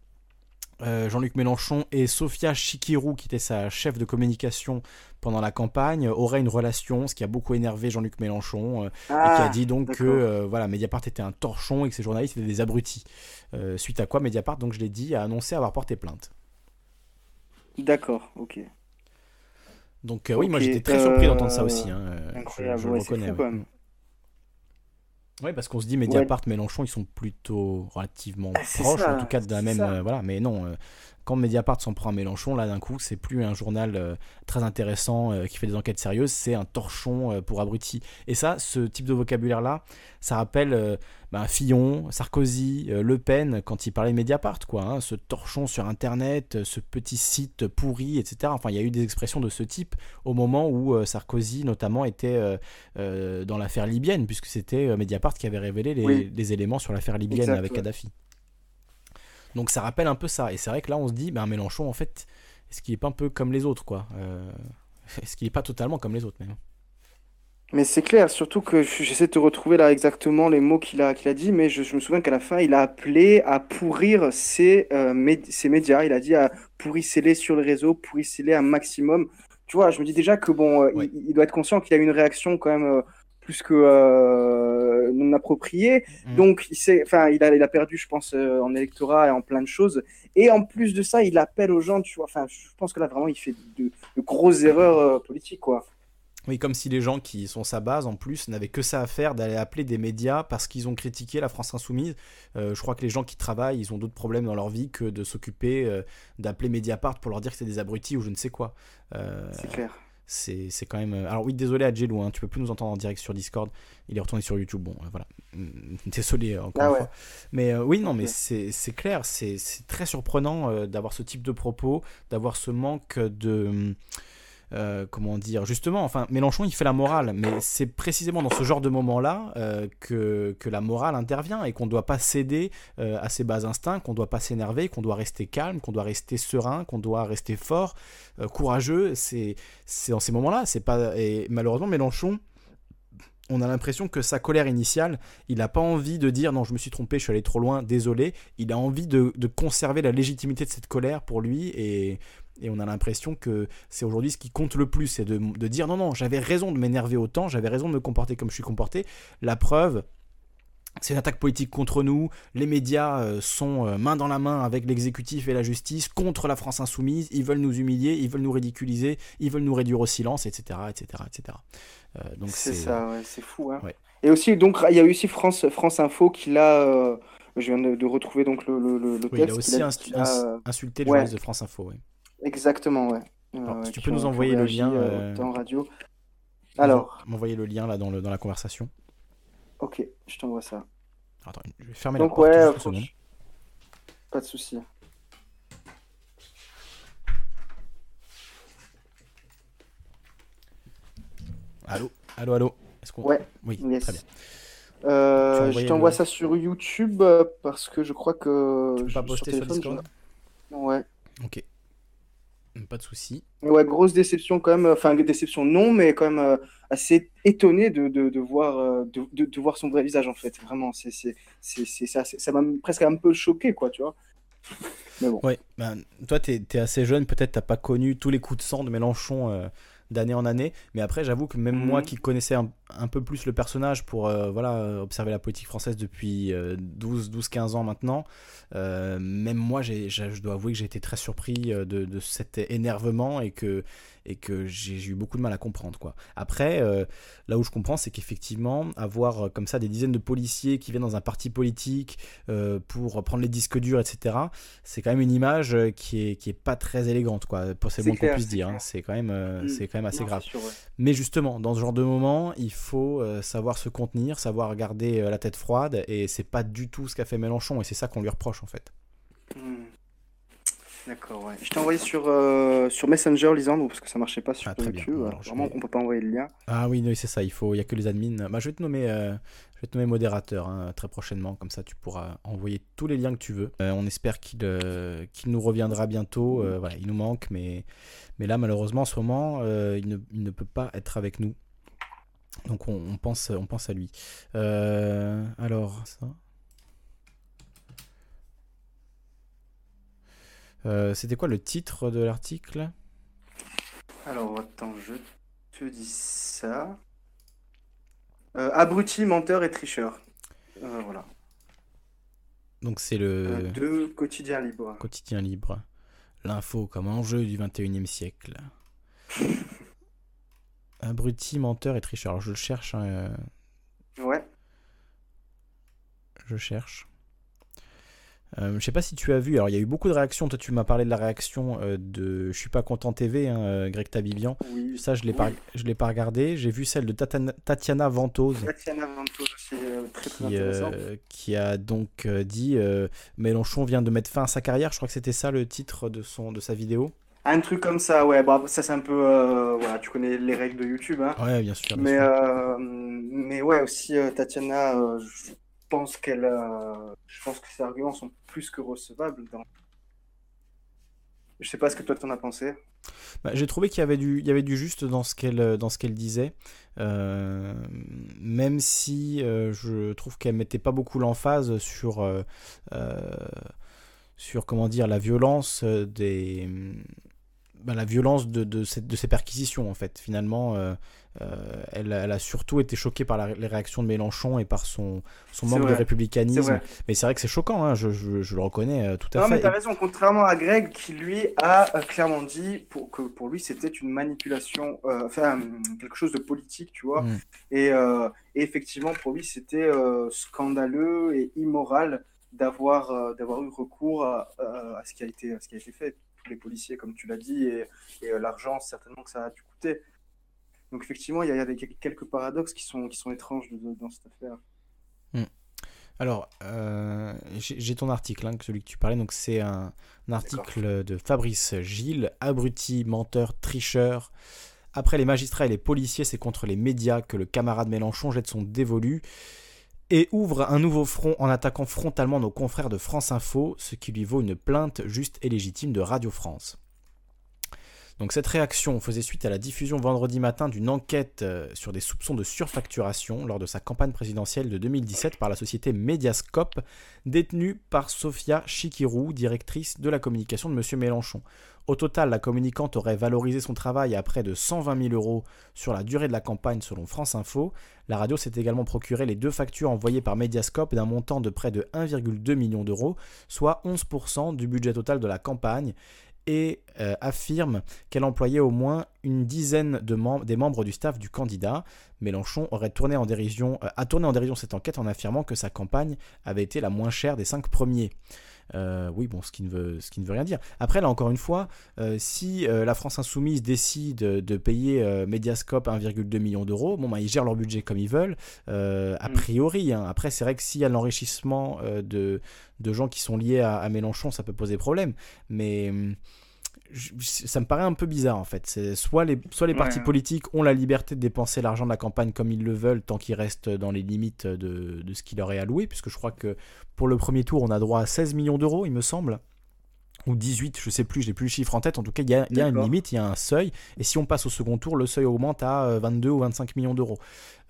euh, Jean-Luc Mélenchon et Sophia Chikirou, qui était sa chef de communication pendant la campagne, auraient une relation, ce qui a beaucoup énervé Jean-Luc Mélenchon, euh, et qui a ah, dit donc que euh, voilà, Mediapart était un torchon et que ses journalistes étaient des abrutis. suite à quoi Mediapart, donc je l'ai dit, a annoncé avoir porté plainte. D'accord, ok. Donc oui, moi j'étais très surpris d'entendre ça aussi. Hein, incroyable, je, le reconnais. Oui, parce qu'on se dit Mediapart, Mélenchon, ils sont plutôt relativement ah, proches, en tout cas de la même. Euh, voilà, mais non, euh, quand Mediapart s'en prend à Mélenchon, là d'un coup, c'est plus un journal euh, très intéressant euh, qui fait des enquêtes sérieuses, c'est un torchon euh, pour abruti. Et ça, ce type de vocabulaire-là, ça rappelle bah, Fillon, Sarkozy, Le Pen, quand ils parlaient de Mediapart, quoi. Hein, ce torchon sur Internet, ce petit site pourri, etc. Enfin, il y a eu des expressions de ce type au moment où Sarkozy, notamment, était dans l'affaire libyenne, puisque c'était Mediapart qui avait révélé les, éléments sur l'affaire libyenne avec Kadhafi. Donc ça rappelle un peu ça. Et c'est vrai que là, on se dit, ben Mélenchon, en fait, est-ce qu'il est pas un peu comme les autres, quoi euh, Est-ce qu'il est pas totalement comme les autres, même mais c'est clair, surtout que j'essaie de te retrouver là exactement les mots qu'il a, qu'il a dit, mais je, me souviens qu'à la fin, il a appelé à pourrir ses, euh, médias. Il a dit à pourrissez-les sur le réseau, pourrissez-les un maximum. Tu vois, je me dis déjà que bon, euh, il, doit être conscient qu'il a une réaction quand même plus que euh, non approprié. Mm. Donc, il, enfin, il, a, il a perdu, je pense, euh, en électorat et en plein de choses. Et en plus de ça, il appelle aux gens, tu vois. Enfin, je pense que là, vraiment, il fait de, grosses erreurs euh, politiques, quoi. Oui, comme si les gens qui sont sa base, en plus, n'avaient que ça à faire d'aller appeler des médias parce qu'ils ont critiqué la France Insoumise. je crois que les gens qui travaillent, ils ont d'autres problèmes dans leur vie que de s'occuper d'appeler Mediapart pour leur dire que c'est des abrutis ou je ne sais quoi. c'est clair c'est quand même. Euh, alors, oui, désolé à Jelou, hein, tu peux plus nous entendre en direct sur Discord. Il est retourné sur YouTube. Bon, euh, voilà. Mm, désolé euh, encore ah une fois. Mais oui, non, mais c'est clair. C'est très surprenant d'avoir ce type de propos, d'avoir ce manque de. Euh, comment dire, justement, enfin, Mélenchon, il fait la morale, mais c'est précisément dans ce genre de moment-là euh, que, que, la morale intervient et qu'on ne doit pas céder euh, à ses bas instincts, qu'on ne doit pas s'énerver, qu'on doit rester calme, qu'on doit rester serein, qu'on doit rester fort, courageux. C'est dans ces moments-là. C'est pas et malheureusement Mélenchon on a l'impression que sa colère initiale, il n'a pas envie de dire non, je me suis trompé, je suis allé trop loin, désolé. Il a envie de, de, conserver la légitimité de cette colère pour lui et et on a l'impression que c'est aujourd'hui ce qui compte le plus, c'est de, dire non, non, j'avais raison de m'énerver autant, j'avais raison de me comporter comme je suis comporté. La preuve, c'est une attaque politique contre nous, les médias euh, sont euh, main dans la main avec l'exécutif et la justice contre la France insoumise, ils veulent nous humilier, ils veulent nous ridiculiser, ils veulent nous réduire au silence, etc. etc., etc. donc c'est ça, c'est fou. Hein. Et aussi, donc, il y a eu aussi France, France Info qui l'a... Euh, je viens de, retrouver donc le, le, le oui, Il a aussi insulté le journaliste de France Info, oui. Exactement, ouais. tu peux nous envoyer le lien euh, euh, radio. Alors. M'envoyer le lien là dans, le, dans la conversation. Ok, je t'envoie ça. Attends, je vais fermer Donc, la porte. Ouais, Pas de souci. Allô Allô, allô Ouais. Oui, très bien. je t'envoie ça sur YouTube parce que je crois que. Tu peux pas poster sur Discord Ouais. Ok. Pas de souci. Ouais, grosse déception quand même. Enfin, déception non, mais quand même euh, assez étonné de, de, de voir, euh, de, de, voir son vrai visage en fait. Vraiment, c'est, c'est, c'est, ça, ça m'a presque un peu choqué, quoi, tu vois. Mais bon. Ouais, ben, toi, t'es, es assez jeune, peut-être t'as pas connu tous les coups de sang de Mélenchon euh, d'année en année. Mais après, j'avoue que même moi mhm. qui connaissais un, un, peu plus le personnage pour voilà, observer la politique française depuis 12-15 ans maintenant, euh, même moi, je dois avouer que j'ai été très surpris euh, de, cet énervement et que, et que j'ai eu beaucoup de mal à comprendre. Quoi. Après, euh, là où je comprends, c'est qu'effectivement, avoir comme ça des dizaines de policiers qui viennent dans un parti politique pour prendre les disques durs, etc., c'est quand même une image qui est, qui est pas très élégante, quoi, c'est bon qu'on puisse dire. Hein. C'est quand, même, mm. c'est quand même assez grave. Mais justement, dans ce genre de moment, il faut savoir se contenir, savoir garder la tête froide, et c'est pas du tout ce qu'a fait Mélenchon, et c'est ça qu'on lui reproche en fait. Hmm. D'accord, ouais. Je t'ai envoyé sur, euh, sur Messenger, Lisandre, parce que ça marchait pas sur ah, YouTube. vraiment, on peut pas envoyer le lien. Ah oui, oui c'est ça, il faut, il y a que les admins. Bah, je vais te nommer, euh, je vais te nommer modérateur hein, très prochainement, comme ça tu pourras envoyer tous les liens que tu veux. Euh, on espère qu'il qu'il nous reviendra bientôt. voilà, il nous manque, mais, mais là, malheureusement, en ce moment, il ne, il, ne, peut pas être avec nous. Donc on, on pense, on pense à lui. alors, ça. Euh, c'était quoi le titre de l'article? Alors, attends, je te dis ça. Euh, abruti, menteur et tricheur. Euh, voilà. Donc c'est le... de Quotidien Libre. Quotidien Libre. L'info comme enjeu du 21e siècle. Abruti, menteur et tricheur. Alors je le cherche. Hein, ouais. Je cherche. Euh, je sais pas si tu as vu, alors il y a eu beaucoup de réactions. Toi, tu m'as parlé de la réaction euh, de Je suis pas content TV, hein, euh, Greg Tabibian. Ça, je l'ai pas, je l'ai pas regardé. J'ai vu celle de Tatiana Ventose. Tatiana Ventose aussi, très, très qui, qui a donc dit Mélenchon vient de mettre fin à sa carrière. Je crois que c'était ça le titre de, son, de sa vidéo. Un truc comme ça, ouais. Bon, ça, c'est un peu. voilà, tu connais les règles de YouTube. Hein. Ouais, bien sûr. mais, mais ouais, aussi, Tatiana, pense qu'elle, je pense que ses arguments sont plus que recevables. Dans... Je sais pas ce que toi t'en as pensé. Bah, j'ai trouvé qu'il y avait du, il y avait du juste dans ce qu'elle, dans ce qu'elle disait, euh, même si euh, je trouve qu'elle mettait pas beaucoup l'emphase sur, euh, sur comment dire la violence des, bah, la violence de, de, cette, de, ces perquisitions en fait. Finalement, euh, elle, a surtout été choquée par les réactions de Mélenchon et par son, son manque de républicanisme. Mais c'est vrai que c'est choquant, hein, je, le reconnais euh, tout à fait. Non, mais t'as raison, contrairement à Greg qui lui a euh, clairement dit pour, que pour lui c'était une manipulation, enfin quelque chose de politique, tu vois. Mm. Et, effectivement, pour lui c'était scandaleux et immoral d'avoir eu recours à, ce qui a été ce qui a été fait tous les policiers comme tu l'as dit et, et l'argent certainement que ça a dû coûter donc effectivement, il y, a, quelques paradoxes qui sont, qui sont étranges dans cette affaire. Hmm. Alors, euh, j'ai ton article, hein, celui que tu parlais. Donc, c'est un, article de Fabrice Gilles, abruti, menteur, tricheur. Après les magistrats et les policiers, c'est contre les médias que le camarade Mélenchon jette son dévolu et ouvre un nouveau front en attaquant frontalement nos confrères de France Info, ce qui lui vaut une plainte juste et légitime de Radio France. Donc cette réaction faisait suite à la diffusion vendredi matin d'une enquête euh, sur des soupçons de surfacturation lors de sa campagne présidentielle de 2017 par la société Mediascope, détenue par Sofia Chikirou, directrice de la communication de M. Mélenchon. Au total, la communicante aurait valorisé son travail à près de 120 000 euros sur la durée de la campagne selon France Info. La radio s'est également procuré les deux factures envoyées par Mediascope d'un montant de près de 1,2 million d'euros, soit 11% du budget total de la campagne et euh, affirme qu'elle employait au moins une dizaine des membres du staff du candidat. Mélenchon aurait euh, a tourné en dérision cette enquête en affirmant que sa campagne avait été la moins chère des cinq premiers. Euh, oui, bon, ce qui, ne veut, ce qui ne veut rien dire. Après, là, encore une fois, si la France Insoumise décide de payer Mediascope 1,2 million d'euros, bon, bah, ils gèrent leur budget comme ils veulent, a mm. priori. Hein. Après, c'est vrai que s'il y a l'enrichissement de, de gens qui sont liés à, Mélenchon, ça peut poser problème. Mais ça me paraît un peu bizarre en fait. C'est soit les, soit les partis politiques ont la liberté de dépenser l'argent de la campagne comme ils le veulent tant qu'ils restent dans les limites de, de ce qui leur est alloué, puisque je crois que pour le premier tour on a droit à 16 millions d'euros, il me semble ou 18, je sais plus, j'ai plus le chiffre en tête. En tout cas, il y a, y a, une limite, il y a un seuil. Et si on passe au second tour, le seuil augmente à 22 ou 25 millions d'euros.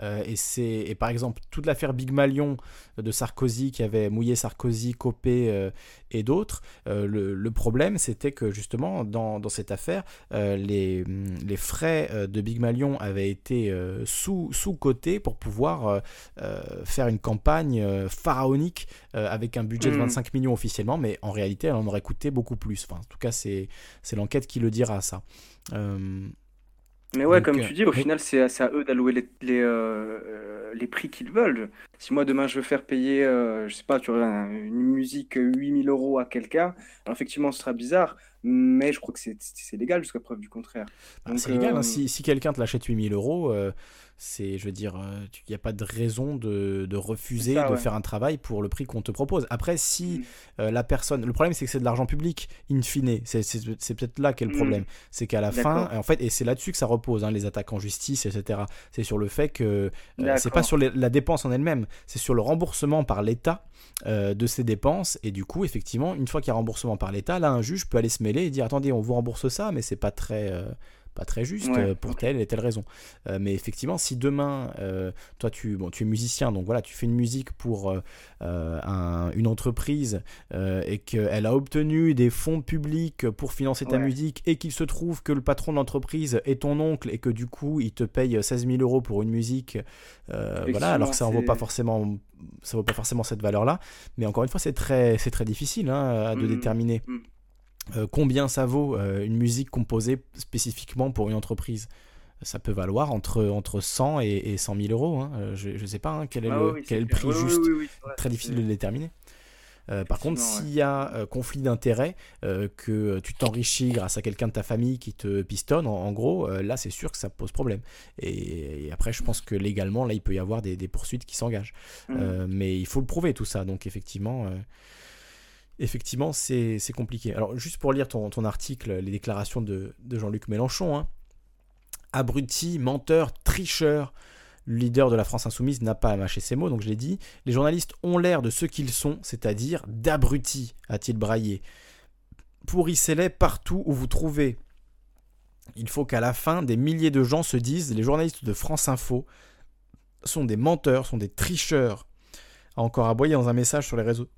Euh, et, c'est, et par exemple, toute l'affaire Big Malion de Sarkozy qui avait mouillé Sarkozy, Copé euh, et d'autres, euh, le, problème c'était que justement dans, dans cette affaire, les, les, frais de Big Malion avaient été sous, sous-cotés pour pouvoir faire une campagne pharaonique avec un budget de 25 hmm. millions officiellement, mais en réalité elle en aurait coûté beaucoup plus. Enfin, en tout cas, c'est, c'est l'enquête qui le dira ça. Mais ouais, comme tu dis, au final, c'est à, eux d'allouer les, les, euh, euh, les prix qu'ils veulent. Si moi, demain, je veux faire payer, euh, je sais pas, tu vois, une musique 8000 euros à quelqu'un, alors effectivement, ce sera bizarre, mais je crois que c'est légal jusqu'à preuve du contraire. Bah, c'est légal, hein. si, si quelqu'un te l'achète 8000 euros, c'est, je veux dire, il n'y a pas de raison de, de refuser de faire un travail pour le prix qu'on te propose. Après, si mm. la personne. Le problème, c'est que c'est de l'argent public, in fine. C'est peut-être là qu'est le mm. problème. C'est qu'à la fin, en fait, et c'est là-dessus que ça repose, hein, les attaques en justice, etc. C'est sur le fait que. c'est pas sur la dépense en elle-même, c'est sur le remboursement par l'État euh, de ces dépenses. Et du coup, effectivement, une fois qu'il y a remboursement par l'État, là, un juge peut aller se mêler et dire attendez, on vous rembourse ça, mais c'est pas très. Euh, pas très juste euh, pour telle et telle raison. mais effectivement, si demain, toi, tu, bon, tu es musicien, donc voilà, tu fais une musique pour une entreprise et qu'elle a obtenu des fonds publics pour financer ta musique et qu'il se trouve que le patron de l'entreprise est ton oncle et que du coup, il te paye 16 000 euros pour une musique, voilà, alors que ça en vaut pas forcément ça vaut pas forcément cette valeur-là. Mais encore une fois, c'est très, c'est très difficile hein, de mmh. déterminer mmh. Euh, combien ça vaut euh, une musique composée spécifiquement pour une entreprise? Ça peut valoir entre, entre 100 et, 100 000 euros. Hein. Euh, je ne sais pas hein, quel, est ah le, quel est le prix juste. très difficile de le déterminer. par contre, s'il y a conflit d'intérêt, que tu t'enrichis grâce à quelqu'un de ta famille qui te pistonne, en, gros, là, c'est sûr que ça pose problème. Et, après, je pense que légalement, là, il peut y avoir des, poursuites qui s'engagent. Mmh. mais il faut le prouver, tout ça. Donc, effectivement, effectivement, c'est compliqué. Alors, juste pour lire ton, article, les déclarations de, Jean-Luc Mélenchon, hein. abruti, menteur, tricheur, le leader de la France insoumise n'a pas à mâcher ses mots, donc je l'ai dit. Les journalistes ont l'air de ce qu'ils sont, c'est-à-dire d'abrutis, a-t-il braillé. Pourrissez-les partout où vous trouvez. Il faut qu'à la fin, des milliers de gens se disent les journalistes de France Info sont des menteurs, sont des tricheurs. A encore aboyé dans un message sur les réseaux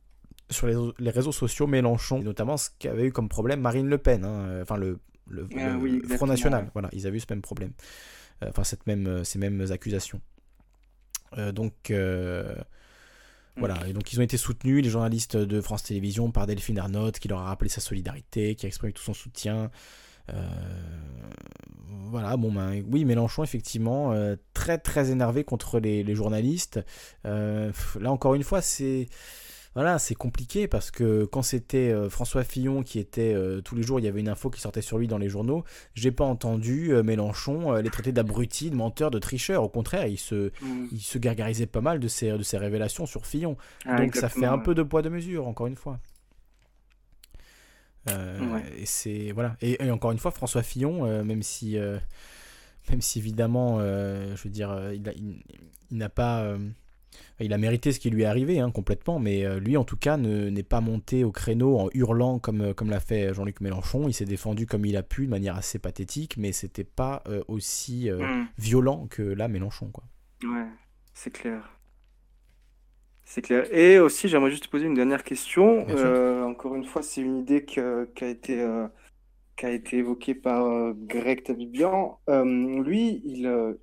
sur les, réseaux sociaux Mélenchon, notamment ce qu'avait eu comme problème Marine Le Pen, hein, euh, enfin le, le, ah Front National. Voilà, ils avaient eu ce même problème, euh, enfin cette même, euh, ces mêmes accusations. donc voilà, et donc ils ont été soutenus, les journalistes de France Télévisions, par Delphine Arnaud, qui leur a rappelé sa solidarité, qui a exprimé tout son soutien. voilà, bon ben oui, Mélenchon effectivement très très énervé contre les, les journalistes. là encore une fois, c'est voilà, c'est compliqué parce que quand c'était euh, François Fillon qui était euh, tous les jours, il y avait une info qui sortait sur lui dans les journaux, j'ai pas entendu euh, Mélenchon les traiter d'abrutis, de menteurs, de tricheurs. Au contraire, il se, mm. il se gargarisait pas mal de ses, de ses révélations sur Fillon. Ah, Donc ça fait un peu de poids de mesure, encore une fois. Et c'est voilà. Et, encore une fois, François Fillon, même si, même si évidemment, je veux dire, il n'a pas il a mérité ce qui lui est arrivé hein, complètement, mais euh, lui en tout cas n'est pas monté au créneau en hurlant comme, euh, comme l'a fait Jean-Luc Mélenchon. Il s'est défendu comme il a pu de manière assez pathétique, mais c'était pas euh, aussi mm. violent que là Mélenchon. Quoi. Ouais, c'est clair. C'est clair. Et aussi, j'aimerais juste te poser une dernière question. encore une fois, c'est une idée qui a été qui a été évoquée par Greg Tabibian. lui, il,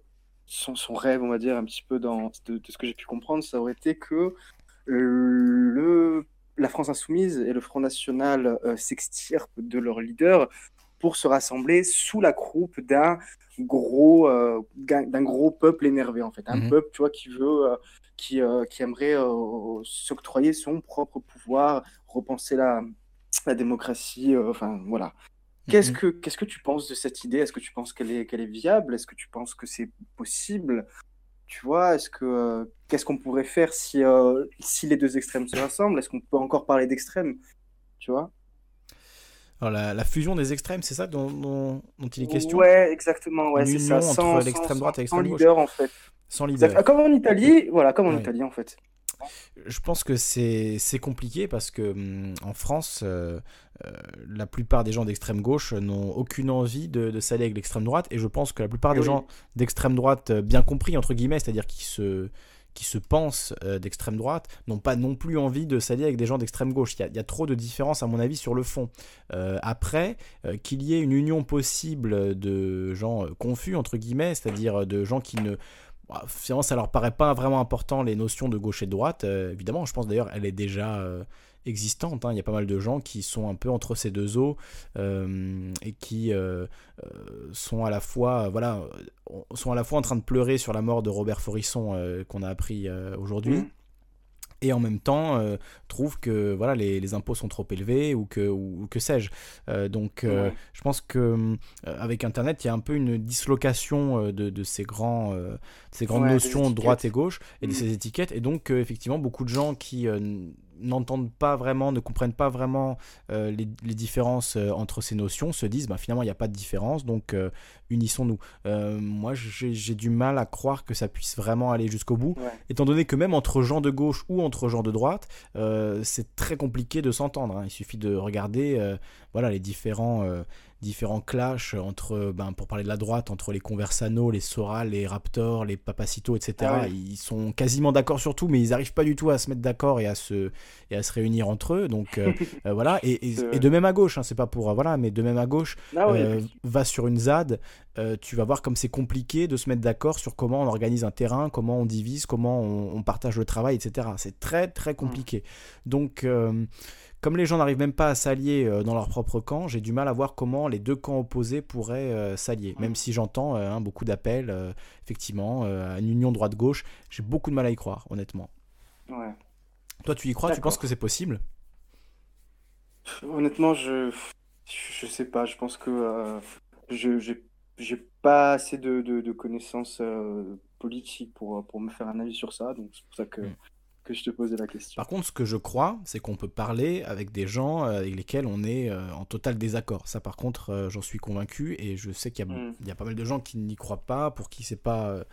son, son, rêve, on va dire, un petit peu dans, de, ce que j'ai pu comprendre, ça aurait été que le, la France insoumise et le Front National euh, s'extirpent de leur leader pour se rassembler sous la croupe d'un gros, euh, d'un gros peuple énervé, en fait. Un mhm. peuple, tu vois, qui veut, euh, qui, qui aimerait s'octroyer son propre pouvoir, repenser la, la démocratie, enfin, voilà. Qu'est-ce mhm. que, qu'est-ce que tu penses de cette idée? Est-ce que tu penses qu'elle est, qu'elle est viable? Est-ce que tu penses que c'est possible? Tu vois, est-ce que, euh, qu'est-ce qu'on pourrait faire si, euh, si les deux extrêmes se rassemblent? Est-ce qu'on peut encore parler d'extrêmes? Tu vois? Alors la, fusion des extrêmes, c'est ça dont, il est question? Ouais, exactement. Ouais, c'est ça. entre l'extrême droite et l'extrême gauche. Sans leader, en fait. Sans leader. Comme en Italie, voilà, comme en Italie, en fait. Je pense que c'est compliqué parce que hum, en France, euh, euh, la plupart des gens d'extrême gauche n'ont aucune envie de, s'allier avec l'extrême droite. Et je pense que la plupart des gens d'extrême droite, euh, bien compris, entre guillemets, c'est-à-dire qui se, qui se pensent d'extrême droite, n'ont pas non plus envie de s'allier avec des gens d'extrême gauche. Il y, a, trop de différences, à mon avis, sur le fond. après, qu'il y ait une union possible de gens confus, entre guillemets, c'est-à-dire de gens qui ne bah, finalement, ça leur paraît pas vraiment important les notions de gauche et droite. Euh, évidemment, je pense d'ailleurs elle est déjà euh, existante. Hein. Il y a pas mal de gens qui sont un peu entre ces deux eaux euh, et qui sont à la fois, voilà, sont à la fois en train de pleurer sur la mort de Robert Forisson qu'on a appris aujourd'hui. Mmh et en même temps euh, trouve que voilà les, les, impôts sont trop élevés ou que, ou, que sais-je. Euh, donc euh, je pense que avec Internet, il y a un peu une dislocation de, de ces, grands, ces grandes notions droite et gauche et de mm. ces étiquettes. Et donc effectivement, beaucoup de gens qui n'entendent pas vraiment, ne comprennent pas vraiment les, les, différences entre ces notions, se disent bah, finalement il n'y a pas de différence, donc unissons-nous. Euh, moi, j'ai du mal à croire que ça puisse vraiment aller jusqu'au bout, étant donné que même entre gens de gauche ou entre gens de droite, euh, c'est très compliqué de s'entendre. Hein. Il suffit de regarder euh, voilà, les différents, différents clashs entre, ben, pour parler de la droite, entre les Conversano, les Sora, les Raptors, les Papacito, etc. Ah ils sont quasiment d'accord sur tout, mais ils n'arrivent pas du tout à se mettre d'accord et, à se, et à se réunir entre eux. Donc voilà, et, et, de même à gauche, hein, c'est pas pour. voilà, mais de même à gauche, ah va sur une ZAD. Euh, tu vas voir comme c'est compliqué de se mettre d'accord sur comment on organise un terrain, comment on divise, comment on, partage le travail, etc. C'est très très compliqué. Donc, euh, comme les gens n'arrivent même pas à s'allier euh, dans leur propre camp, j'ai du mal à voir comment les deux camps opposés pourraient s'allier. Même si j'entends hein, beaucoup d'appels, effectivement, à une union droite-gauche, j'ai beaucoup de mal à y croire, honnêtement. Ouais. Toi, tu y crois? Tu penses que c'est possible? Honnêtement, je je sais pas. Je pense que je j'ai pas assez de, de, connaissances euh, politiques pour, pour me faire un avis sur ça, donc c'est pour ça que, hmm. Que je te posais la question. Par contre, ce que je crois, c'est qu'on peut parler avec des gens euh, avec lesquels on est euh, en total désaccord. Ça, par contre, j'en suis convaincu, et je sais qu'il y, hmm. y, a pas mal de gens qui n'y croient pas, pour qui c'est pas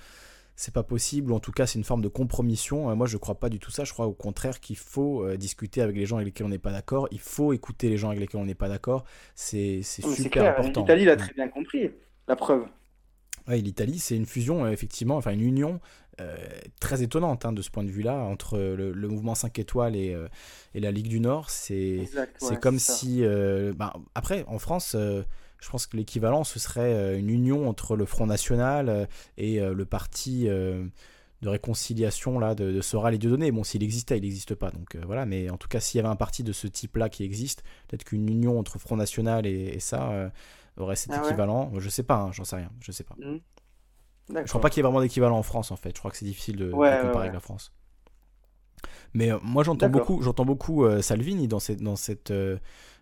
c'est pas possible, ou en tout cas c'est une forme de compromission. moi je crois pas du tout ça, je crois au contraire qu'il faut discuter avec les gens avec lesquels on n'est pas d'accord, il faut écouter les gens avec lesquels on n'est pas d'accord, c'est super important. L'Italie l'a très bien compris. La preuve. Oui, l'Italie, c'est une fusion, euh, effectivement, enfin une union euh, très étonnante hein, de ce point de vue-là, entre le, mouvement 5 étoiles et, euh, et, la Ligue du Nord. C'est c'est comme si. Ben, après, en France, je pense que l'équivalent, ce serait une union entre le Front National et le parti de réconciliation là, de, de Soral et Dieudonné. Bon, s'il existait, il n'existe pas. Donc voilà, mais en tout cas, s'il y avait un parti de ce type-là qui existe, peut-être qu'une union entre Front National et, et ça aurait cet ah équivalent. Je sais pas, hein, j'en sais rien, je sais pas. Mmh. Je crois pas qu'il y ait vraiment d'équivalent en France en fait. Je crois que c'est difficile de, comparer avec la France. Mais euh, moi j'entends beaucoup, j'entends beaucoup euh, Salvini dans cette, dans cette, euh,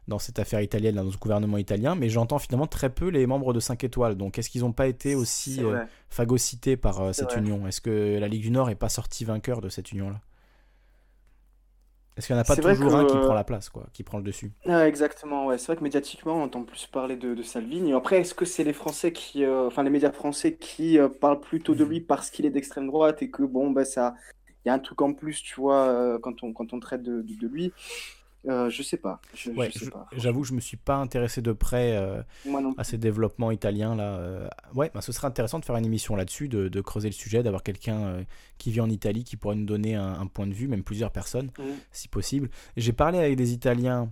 dans cette affaire italienne, dans ce gouvernement italien, mais j'entends finalement très peu les membres de 5 étoiles. Donc est-ce qu'ils n'ont pas été aussi phagocytés par cette union? Est-ce que la Ligue du Nord est pas sortie vainqueur de cette union-là? Est-ce qu'il n'y en a pas toujours un qui prend la place, quoi, qui prend le dessus ah, Exactement, ouais. C'est vrai que médiatiquement, on entend plus parler de, de Salvini. Après, est-ce que c'est les Français qui, euh, enfin les médias français qui euh, parlent plutôt de lui parce qu'il est d'extrême droite et que bon, bah ça, il y a un truc en plus, tu vois, euh, quand on quand on traite de, de lui? Euh, je sais pas. Je, J'avoue, je me suis pas intéressé de près euh, à ces développements italiens là. Euh. ouais, bah, ce serait intéressant de faire une émission là-dessus, de, creuser le sujet, d'avoir quelqu'un qui vit en Italie qui pourrait nous donner un, point de vue, même plusieurs personnes, mmh. si possible. J'ai parlé avec des Italiens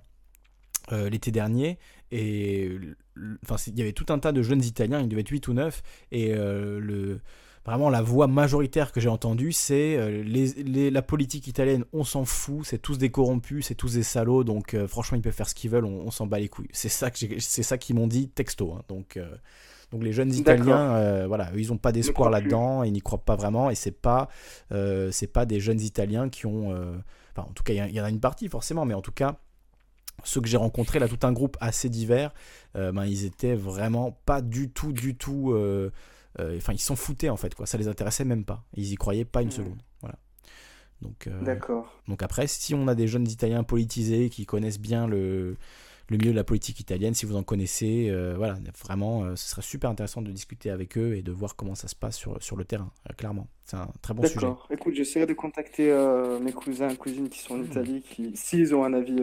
l'été dernier et enfin il y avait tout un tas de jeunes Italiens, il devait être 8 ou 9 et le vraiment la voix majoritaire que j'ai entendue, c'est euh, la politique italienne, on s'en fout, c'est tous des corrompus, c'est tous des salauds, donc euh, franchement ils peuvent faire ce qu'ils veulent, on, s'en bat les couilles. C'est ça que c'est ça qu'ils m'ont dit texto. Hein. donc euh, donc les jeunes Italiens, voilà, ils n'ont pas d'espoir là-dedans, ils n'y croient pas vraiment, et c'est pas c'est pas des jeunes Italiens qui ont, enfin en tout cas il y, en a une partie forcément, mais en tout cas ceux que j'ai rencontrés, là, tout un groupe assez divers, ben, ils étaient vraiment pas du tout, du tout euh, enfin, ils s'en foutaient en fait, quoi. Ça les intéressait même pas. Ils y croyaient pas une seconde. Voilà. Donc, euh, D'accord. donc après, si on a des jeunes Italiens politisés qui connaissent bien le, le milieu de la politique italienne, si vous en connaissez. voilà, vraiment, ce serait super intéressant de discuter avec eux et de voir comment ça se passe sur, sur le terrain, clairement. C'est un très bon sujet. D'accord. Écoute, j'essaierai de contacter mes cousins et cousines qui sont en Italie, qui, s'ils ont un avis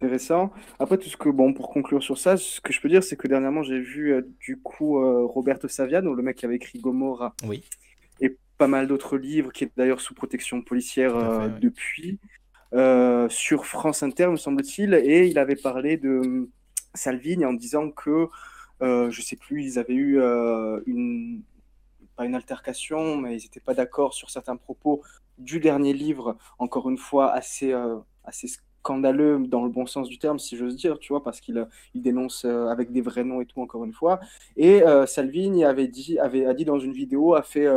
intéressant. Après, tout ce que, bon, pour conclure sur ça, ce que je peux dire, c'est que dernièrement, j'ai vu du coup Roberto Saviano, le mec qui avait écrit Gomorra. Oui pas mal d'autres livres, qui est d'ailleurs sous protection policière euh, depuis, euh, sur France Inter, me semble-t-il, et il avait parlé de Salvini en disant que, euh, je sais plus, ils avaient eu une, pas une altercation, mais ils n'étaient pas d'accord sur certains propos du dernier livre, encore une fois, assez, assez scandaleux dans le bon sens du terme, si j'ose dire, tu vois, parce qu'il il dénonce avec des vrais noms et tout, encore une fois. Et Salvini avait dit, avait, a dit dans une vidéo, a fait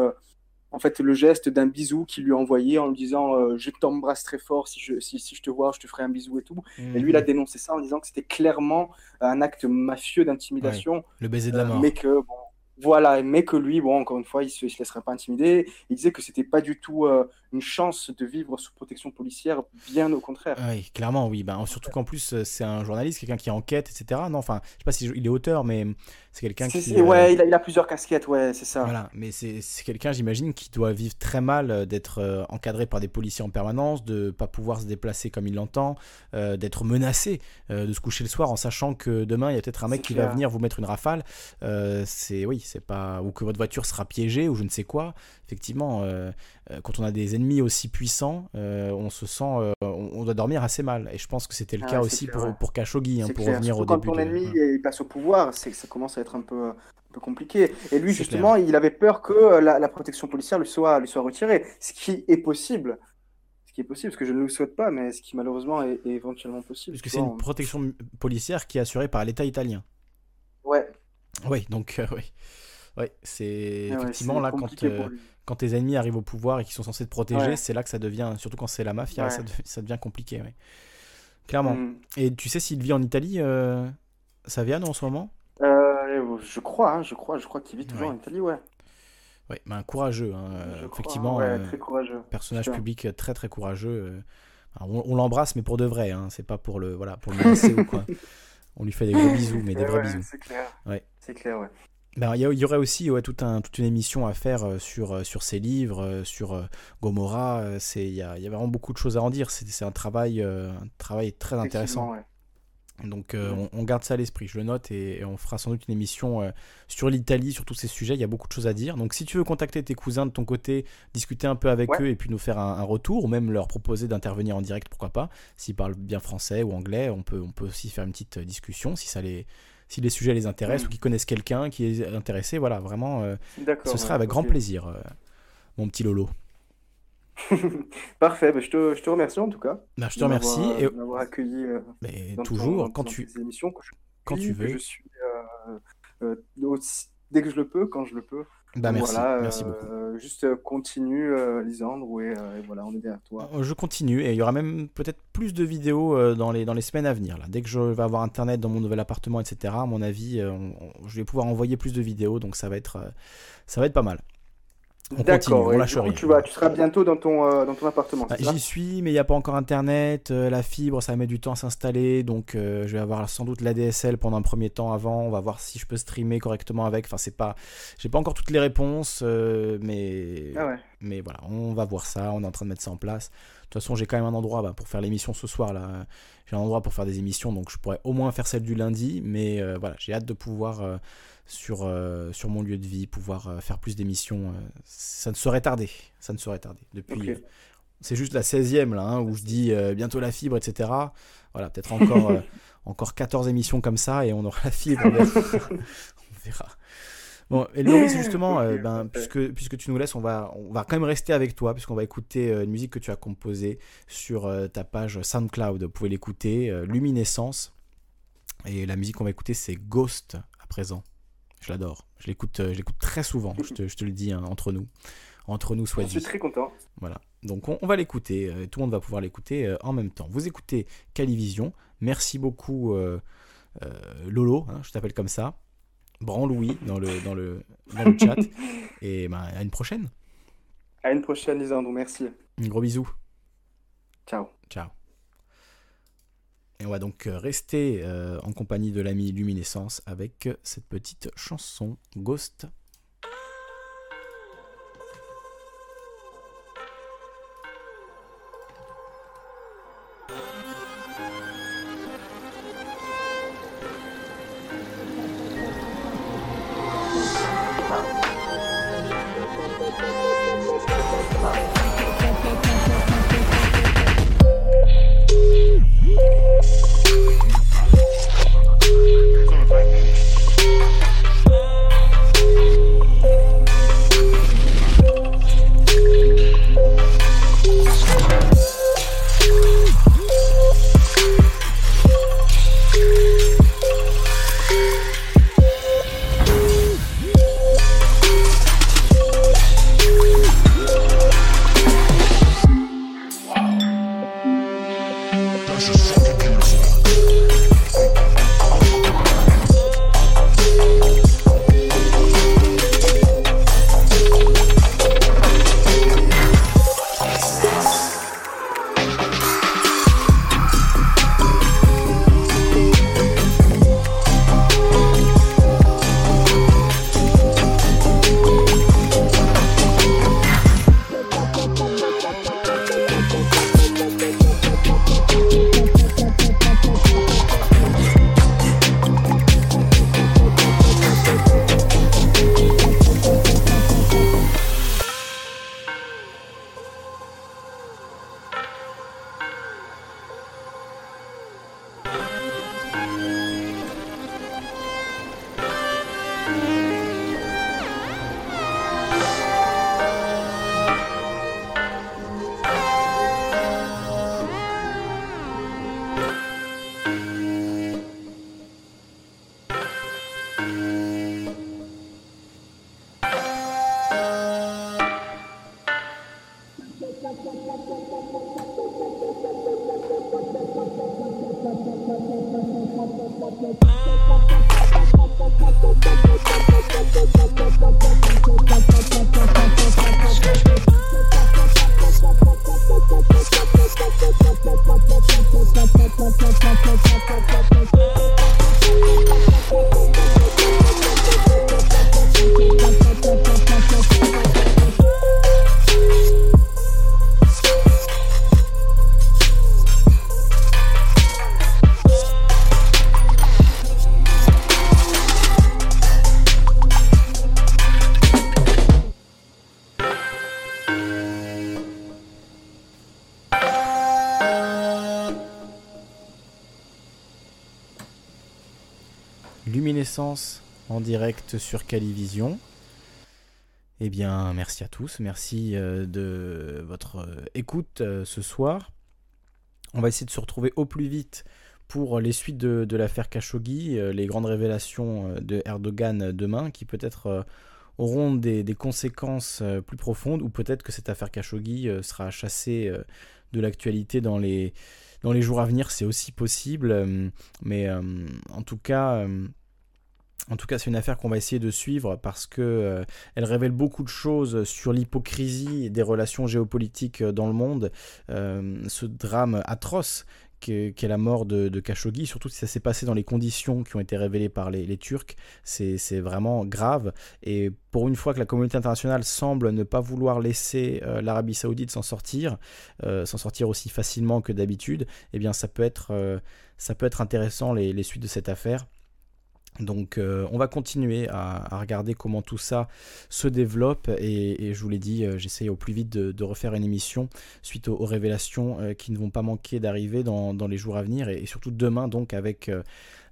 en fait le geste d'un bisou qu'il lui a envoyé en lui disant euh, je t'embrasse très fort si je, si, si, je te vois je te ferai un bisou et tout et lui il a mhm. dénoncé ça en disant que c'était clairement un acte mafieux d'intimidation le baiser de la euh, mort mais que bon, voilà, mais que lui, bon, encore une fois, il ne se, se, laisserait pas intimider. Il disait que c'était pas du tout euh, une chance de vivre sous protection policière, bien au contraire. Oui, clairement, oui. Ben, surtout qu'en plus, c'est un journaliste, quelqu'un qui enquête, etc. Non, enfin, je sais pas si il est auteur, mais c'est quelqu'un qui. Ouais, euh, il a, il a, plusieurs casquettes, ouais, c'est ça. Voilà, mais c'est quelqu'un, j'imagine, qui doit vivre très mal euh, d'être euh, encadré par des policiers en permanence, de pas pouvoir se déplacer comme il l'entend, d'être menacé, de se coucher le soir en sachant que demain il y a peut-être un mec qui va venir vous mettre une rafale. c'est oui, c'est pas ou que votre voiture sera piégée ou je ne sais quoi. Effectivement, quand on a des ennemis aussi puissants, on se sent, on, doit dormir assez mal. Et je pense que c'était le ah, cas aussi pour, pour Khashoggi, hein, pour revenir au début. Quand ton ennemi il passe au pouvoir, c'est ça commence à être un peu, compliqué. Et lui, justement, il avait peur que euh, la, protection policière lui soit, lui soit retirée, ce qui est possible. Ce qui est possible, parce que je ne le souhaite pas, mais ce qui malheureusement est, éventuellement possible. Parce que c'est une protection policière qui est assurée par l'État italien. Ouais. Oui, donc, euh, oui. Ouais, c'est ah effectivement là quand, euh, quand tes ennemis arrivent au pouvoir et qui sont censés te protéger, c'est là que ça devient, surtout quand c'est la mafia, ça, ça, devient compliqué. Clairement. Mm. Et tu sais s'il vit en Italie, euh, Saviano, en ce moment? Euh, Je crois, hein, je crois, je crois qu'il vit toujours en Italie, ouais. Ouais, mais un courageux, hein, effectivement. Ouais, très courageux. Personnage public très très courageux. on, l'embrasse, mais pour de vrai. Hein, c'est pas pour le voilà pour le ou quoi. On lui fait des gros bisous, mais des vrais bisous. C'est clair. Ouais. C'est clair, ouais. Ben, il y, aurait aussi ouais, tout un, toute une émission à faire euh, sur, euh, sur ses livres, euh, sur Gomorrah. Il y a, y a, vraiment beaucoup de choses à en dire. C'est un travail, un travail très intéressant. Donc on, garde ça à l'esprit, je le note et, on fera sans doute une émission sur l'Italie, sur tous ces sujets, il y a beaucoup de choses à dire. Donc si tu veux contacter tes cousins de ton côté, discuter un peu avec eux et puis nous faire un, retour, ou même leur proposer d'intervenir en direct, pourquoi pas, s'ils parlent bien français ou anglais, on peut, on peut aussi faire une petite discussion si ça les, si les sujets les intéressent ou qu'ils connaissent quelqu'un qui est intéressé, voilà, vraiment, euh, ce serait avec grand plaisir, euh, mon petit Lolo. Parfait, bah, je, te, je, te, remercie en tout cas. Bah, je te remercie. et m'avoir accueilli euh, mais toujours, quand, tu... émissions, quand tu veux. je suis, dès que je le peux, quand je le peux. Bah, merci, merci beaucoup. Euh, juste euh, continue, euh, Lisandre, et, voilà, on est derrière toi. Je continue, et il y aura même peut-être plus de vidéos dans, les, dans les semaines à venir. Là. Dès que je vais avoir Internet dans mon nouvel appartement, etc., à mon avis, je vais pouvoir envoyer plus de vidéos, donc ça va être, ça va être pas mal. D'accord, on lâche rien. Tu, vas, tu seras bientôt dans ton, euh, dans ton appartement. Bah, j'y suis, mais il n'y a pas encore internet. Euh, la fibre, ça met du temps à s'installer. Donc, euh, je vais avoir sans doute l'ADSL pendant un premier temps avant. On va voir si je peux streamer correctement avec. Enfin, c'est pas. J'ai pas encore toutes les réponses, mais. Ah mais voilà, on va voir ça. On est en train de mettre ça en place. De toute façon, j'ai quand même un endroit bah, pour faire l'émission ce soir. là. J'ai un endroit pour faire des émissions, donc je pourrais au moins faire celle du lundi. Mais voilà, j'ai hâte de pouvoir sur, euh, sur mon lieu de vie, pouvoir euh, faire plus d'émissions. Euh, ça ne saurait tarder. Ça ne saurait tarder. Depuis. C'est juste la 16e là, hein, où je dis bientôt la fibre, etc. Voilà, peut-être encore, encore 14 émissions comme ça et on aura la fibre. on verra. Bon, et Loris, justement, ben, puisque, puisque tu nous laisses, on va, on va quand même rester avec toi, puisqu'on va écouter une musique que tu as composée sur ta page SoundCloud. Vous pouvez l'écouter, Luminescence. Et la musique qu'on va écouter, c'est Ghost à présent. Je l'adore. Je l'écoute, euh, je l'écoute très souvent. Je te, je te le dis hein, entre nous, entre nous soit dit. Je suis très content. Voilà. Donc on, va l'écouter. Euh, tout le monde va pouvoir l'écouter euh, en même temps. Vous écoutez Calivision. Merci beaucoup Lolo. Hein, je t'appelle comme ça. Louis dans le dans le dans le chat. Et ben, à une prochaine. À une prochaine, Lisandro. Merci. Un gros bisou. Ciao. Ciao. On va donc rester en compagnie de l'ami Luminescence avec cette petite chanson Ghost. Sur Calivision. Eh bien, merci à tous, merci euh, de votre euh, écoute euh, ce soir. On va essayer de se retrouver au plus vite pour les suites de, l'affaire Khashoggi, les grandes révélations de Erdogan demain, qui peut-être auront des, des, conséquences plus profondes, ou peut-être que cette affaire Khashoggi sera chassée de l'actualité dans les, dans les jours à venir, c'est aussi possible. Mais en tout cas en tout cas, c'est une affaire qu'on va essayer de suivre parce que euh, elle révèle beaucoup de choses sur l'hypocrisie des relations géopolitiques euh, dans le monde. Euh, ce drame atroce qu'est la mort de, Khashoggi, surtout si ça s'est passé dans les conditions qui ont été révélées par les, Turcs, c'est vraiment grave. Et pour une fois que la communauté internationale semble ne pas vouloir laisser l'Arabie saoudite s'en sortir, s'en sortir aussi facilement que d'habitude, eh bien ça peut être, ça peut être intéressant les, les suites de cette affaire. Donc euh, on va continuer à, regarder comment tout ça se développe et, je vous l'ai dit, euh, j'essaye au plus vite de, refaire une émission suite aux, révélations euh, qui ne vont pas manquer d'arriver dans, les jours à venir et, surtout demain donc avec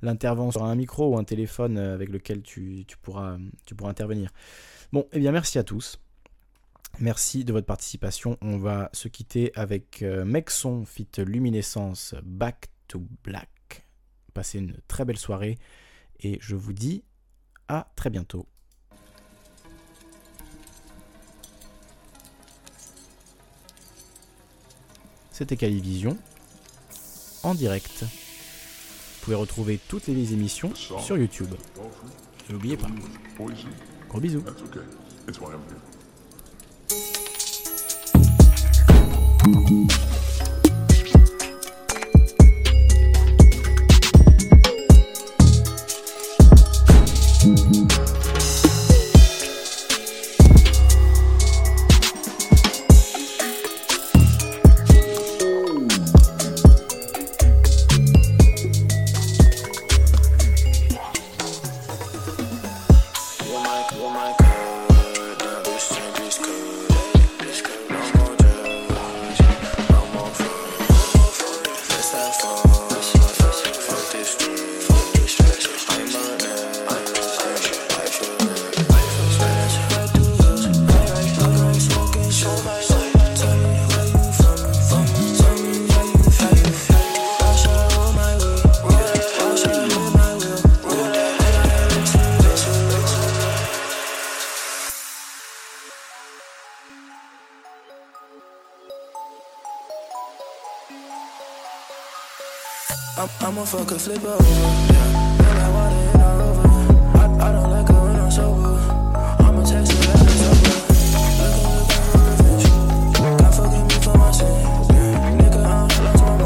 l'intervention sur un micro ou un téléphone avec lequel tu, pourras, tu pourras intervenir. Bon, et eh bien merci à tous. Merci de votre participation. On va se quitter avec Mexon Fit Luminescence Back to Black. Passez une très belle soirée et je vous dis à très bientôt. C'était Calivision en direct. Vous pouvez retrouver toutes les émissions sur YouTube. N'oubliez pas. Gros bisous. fuck a flipper.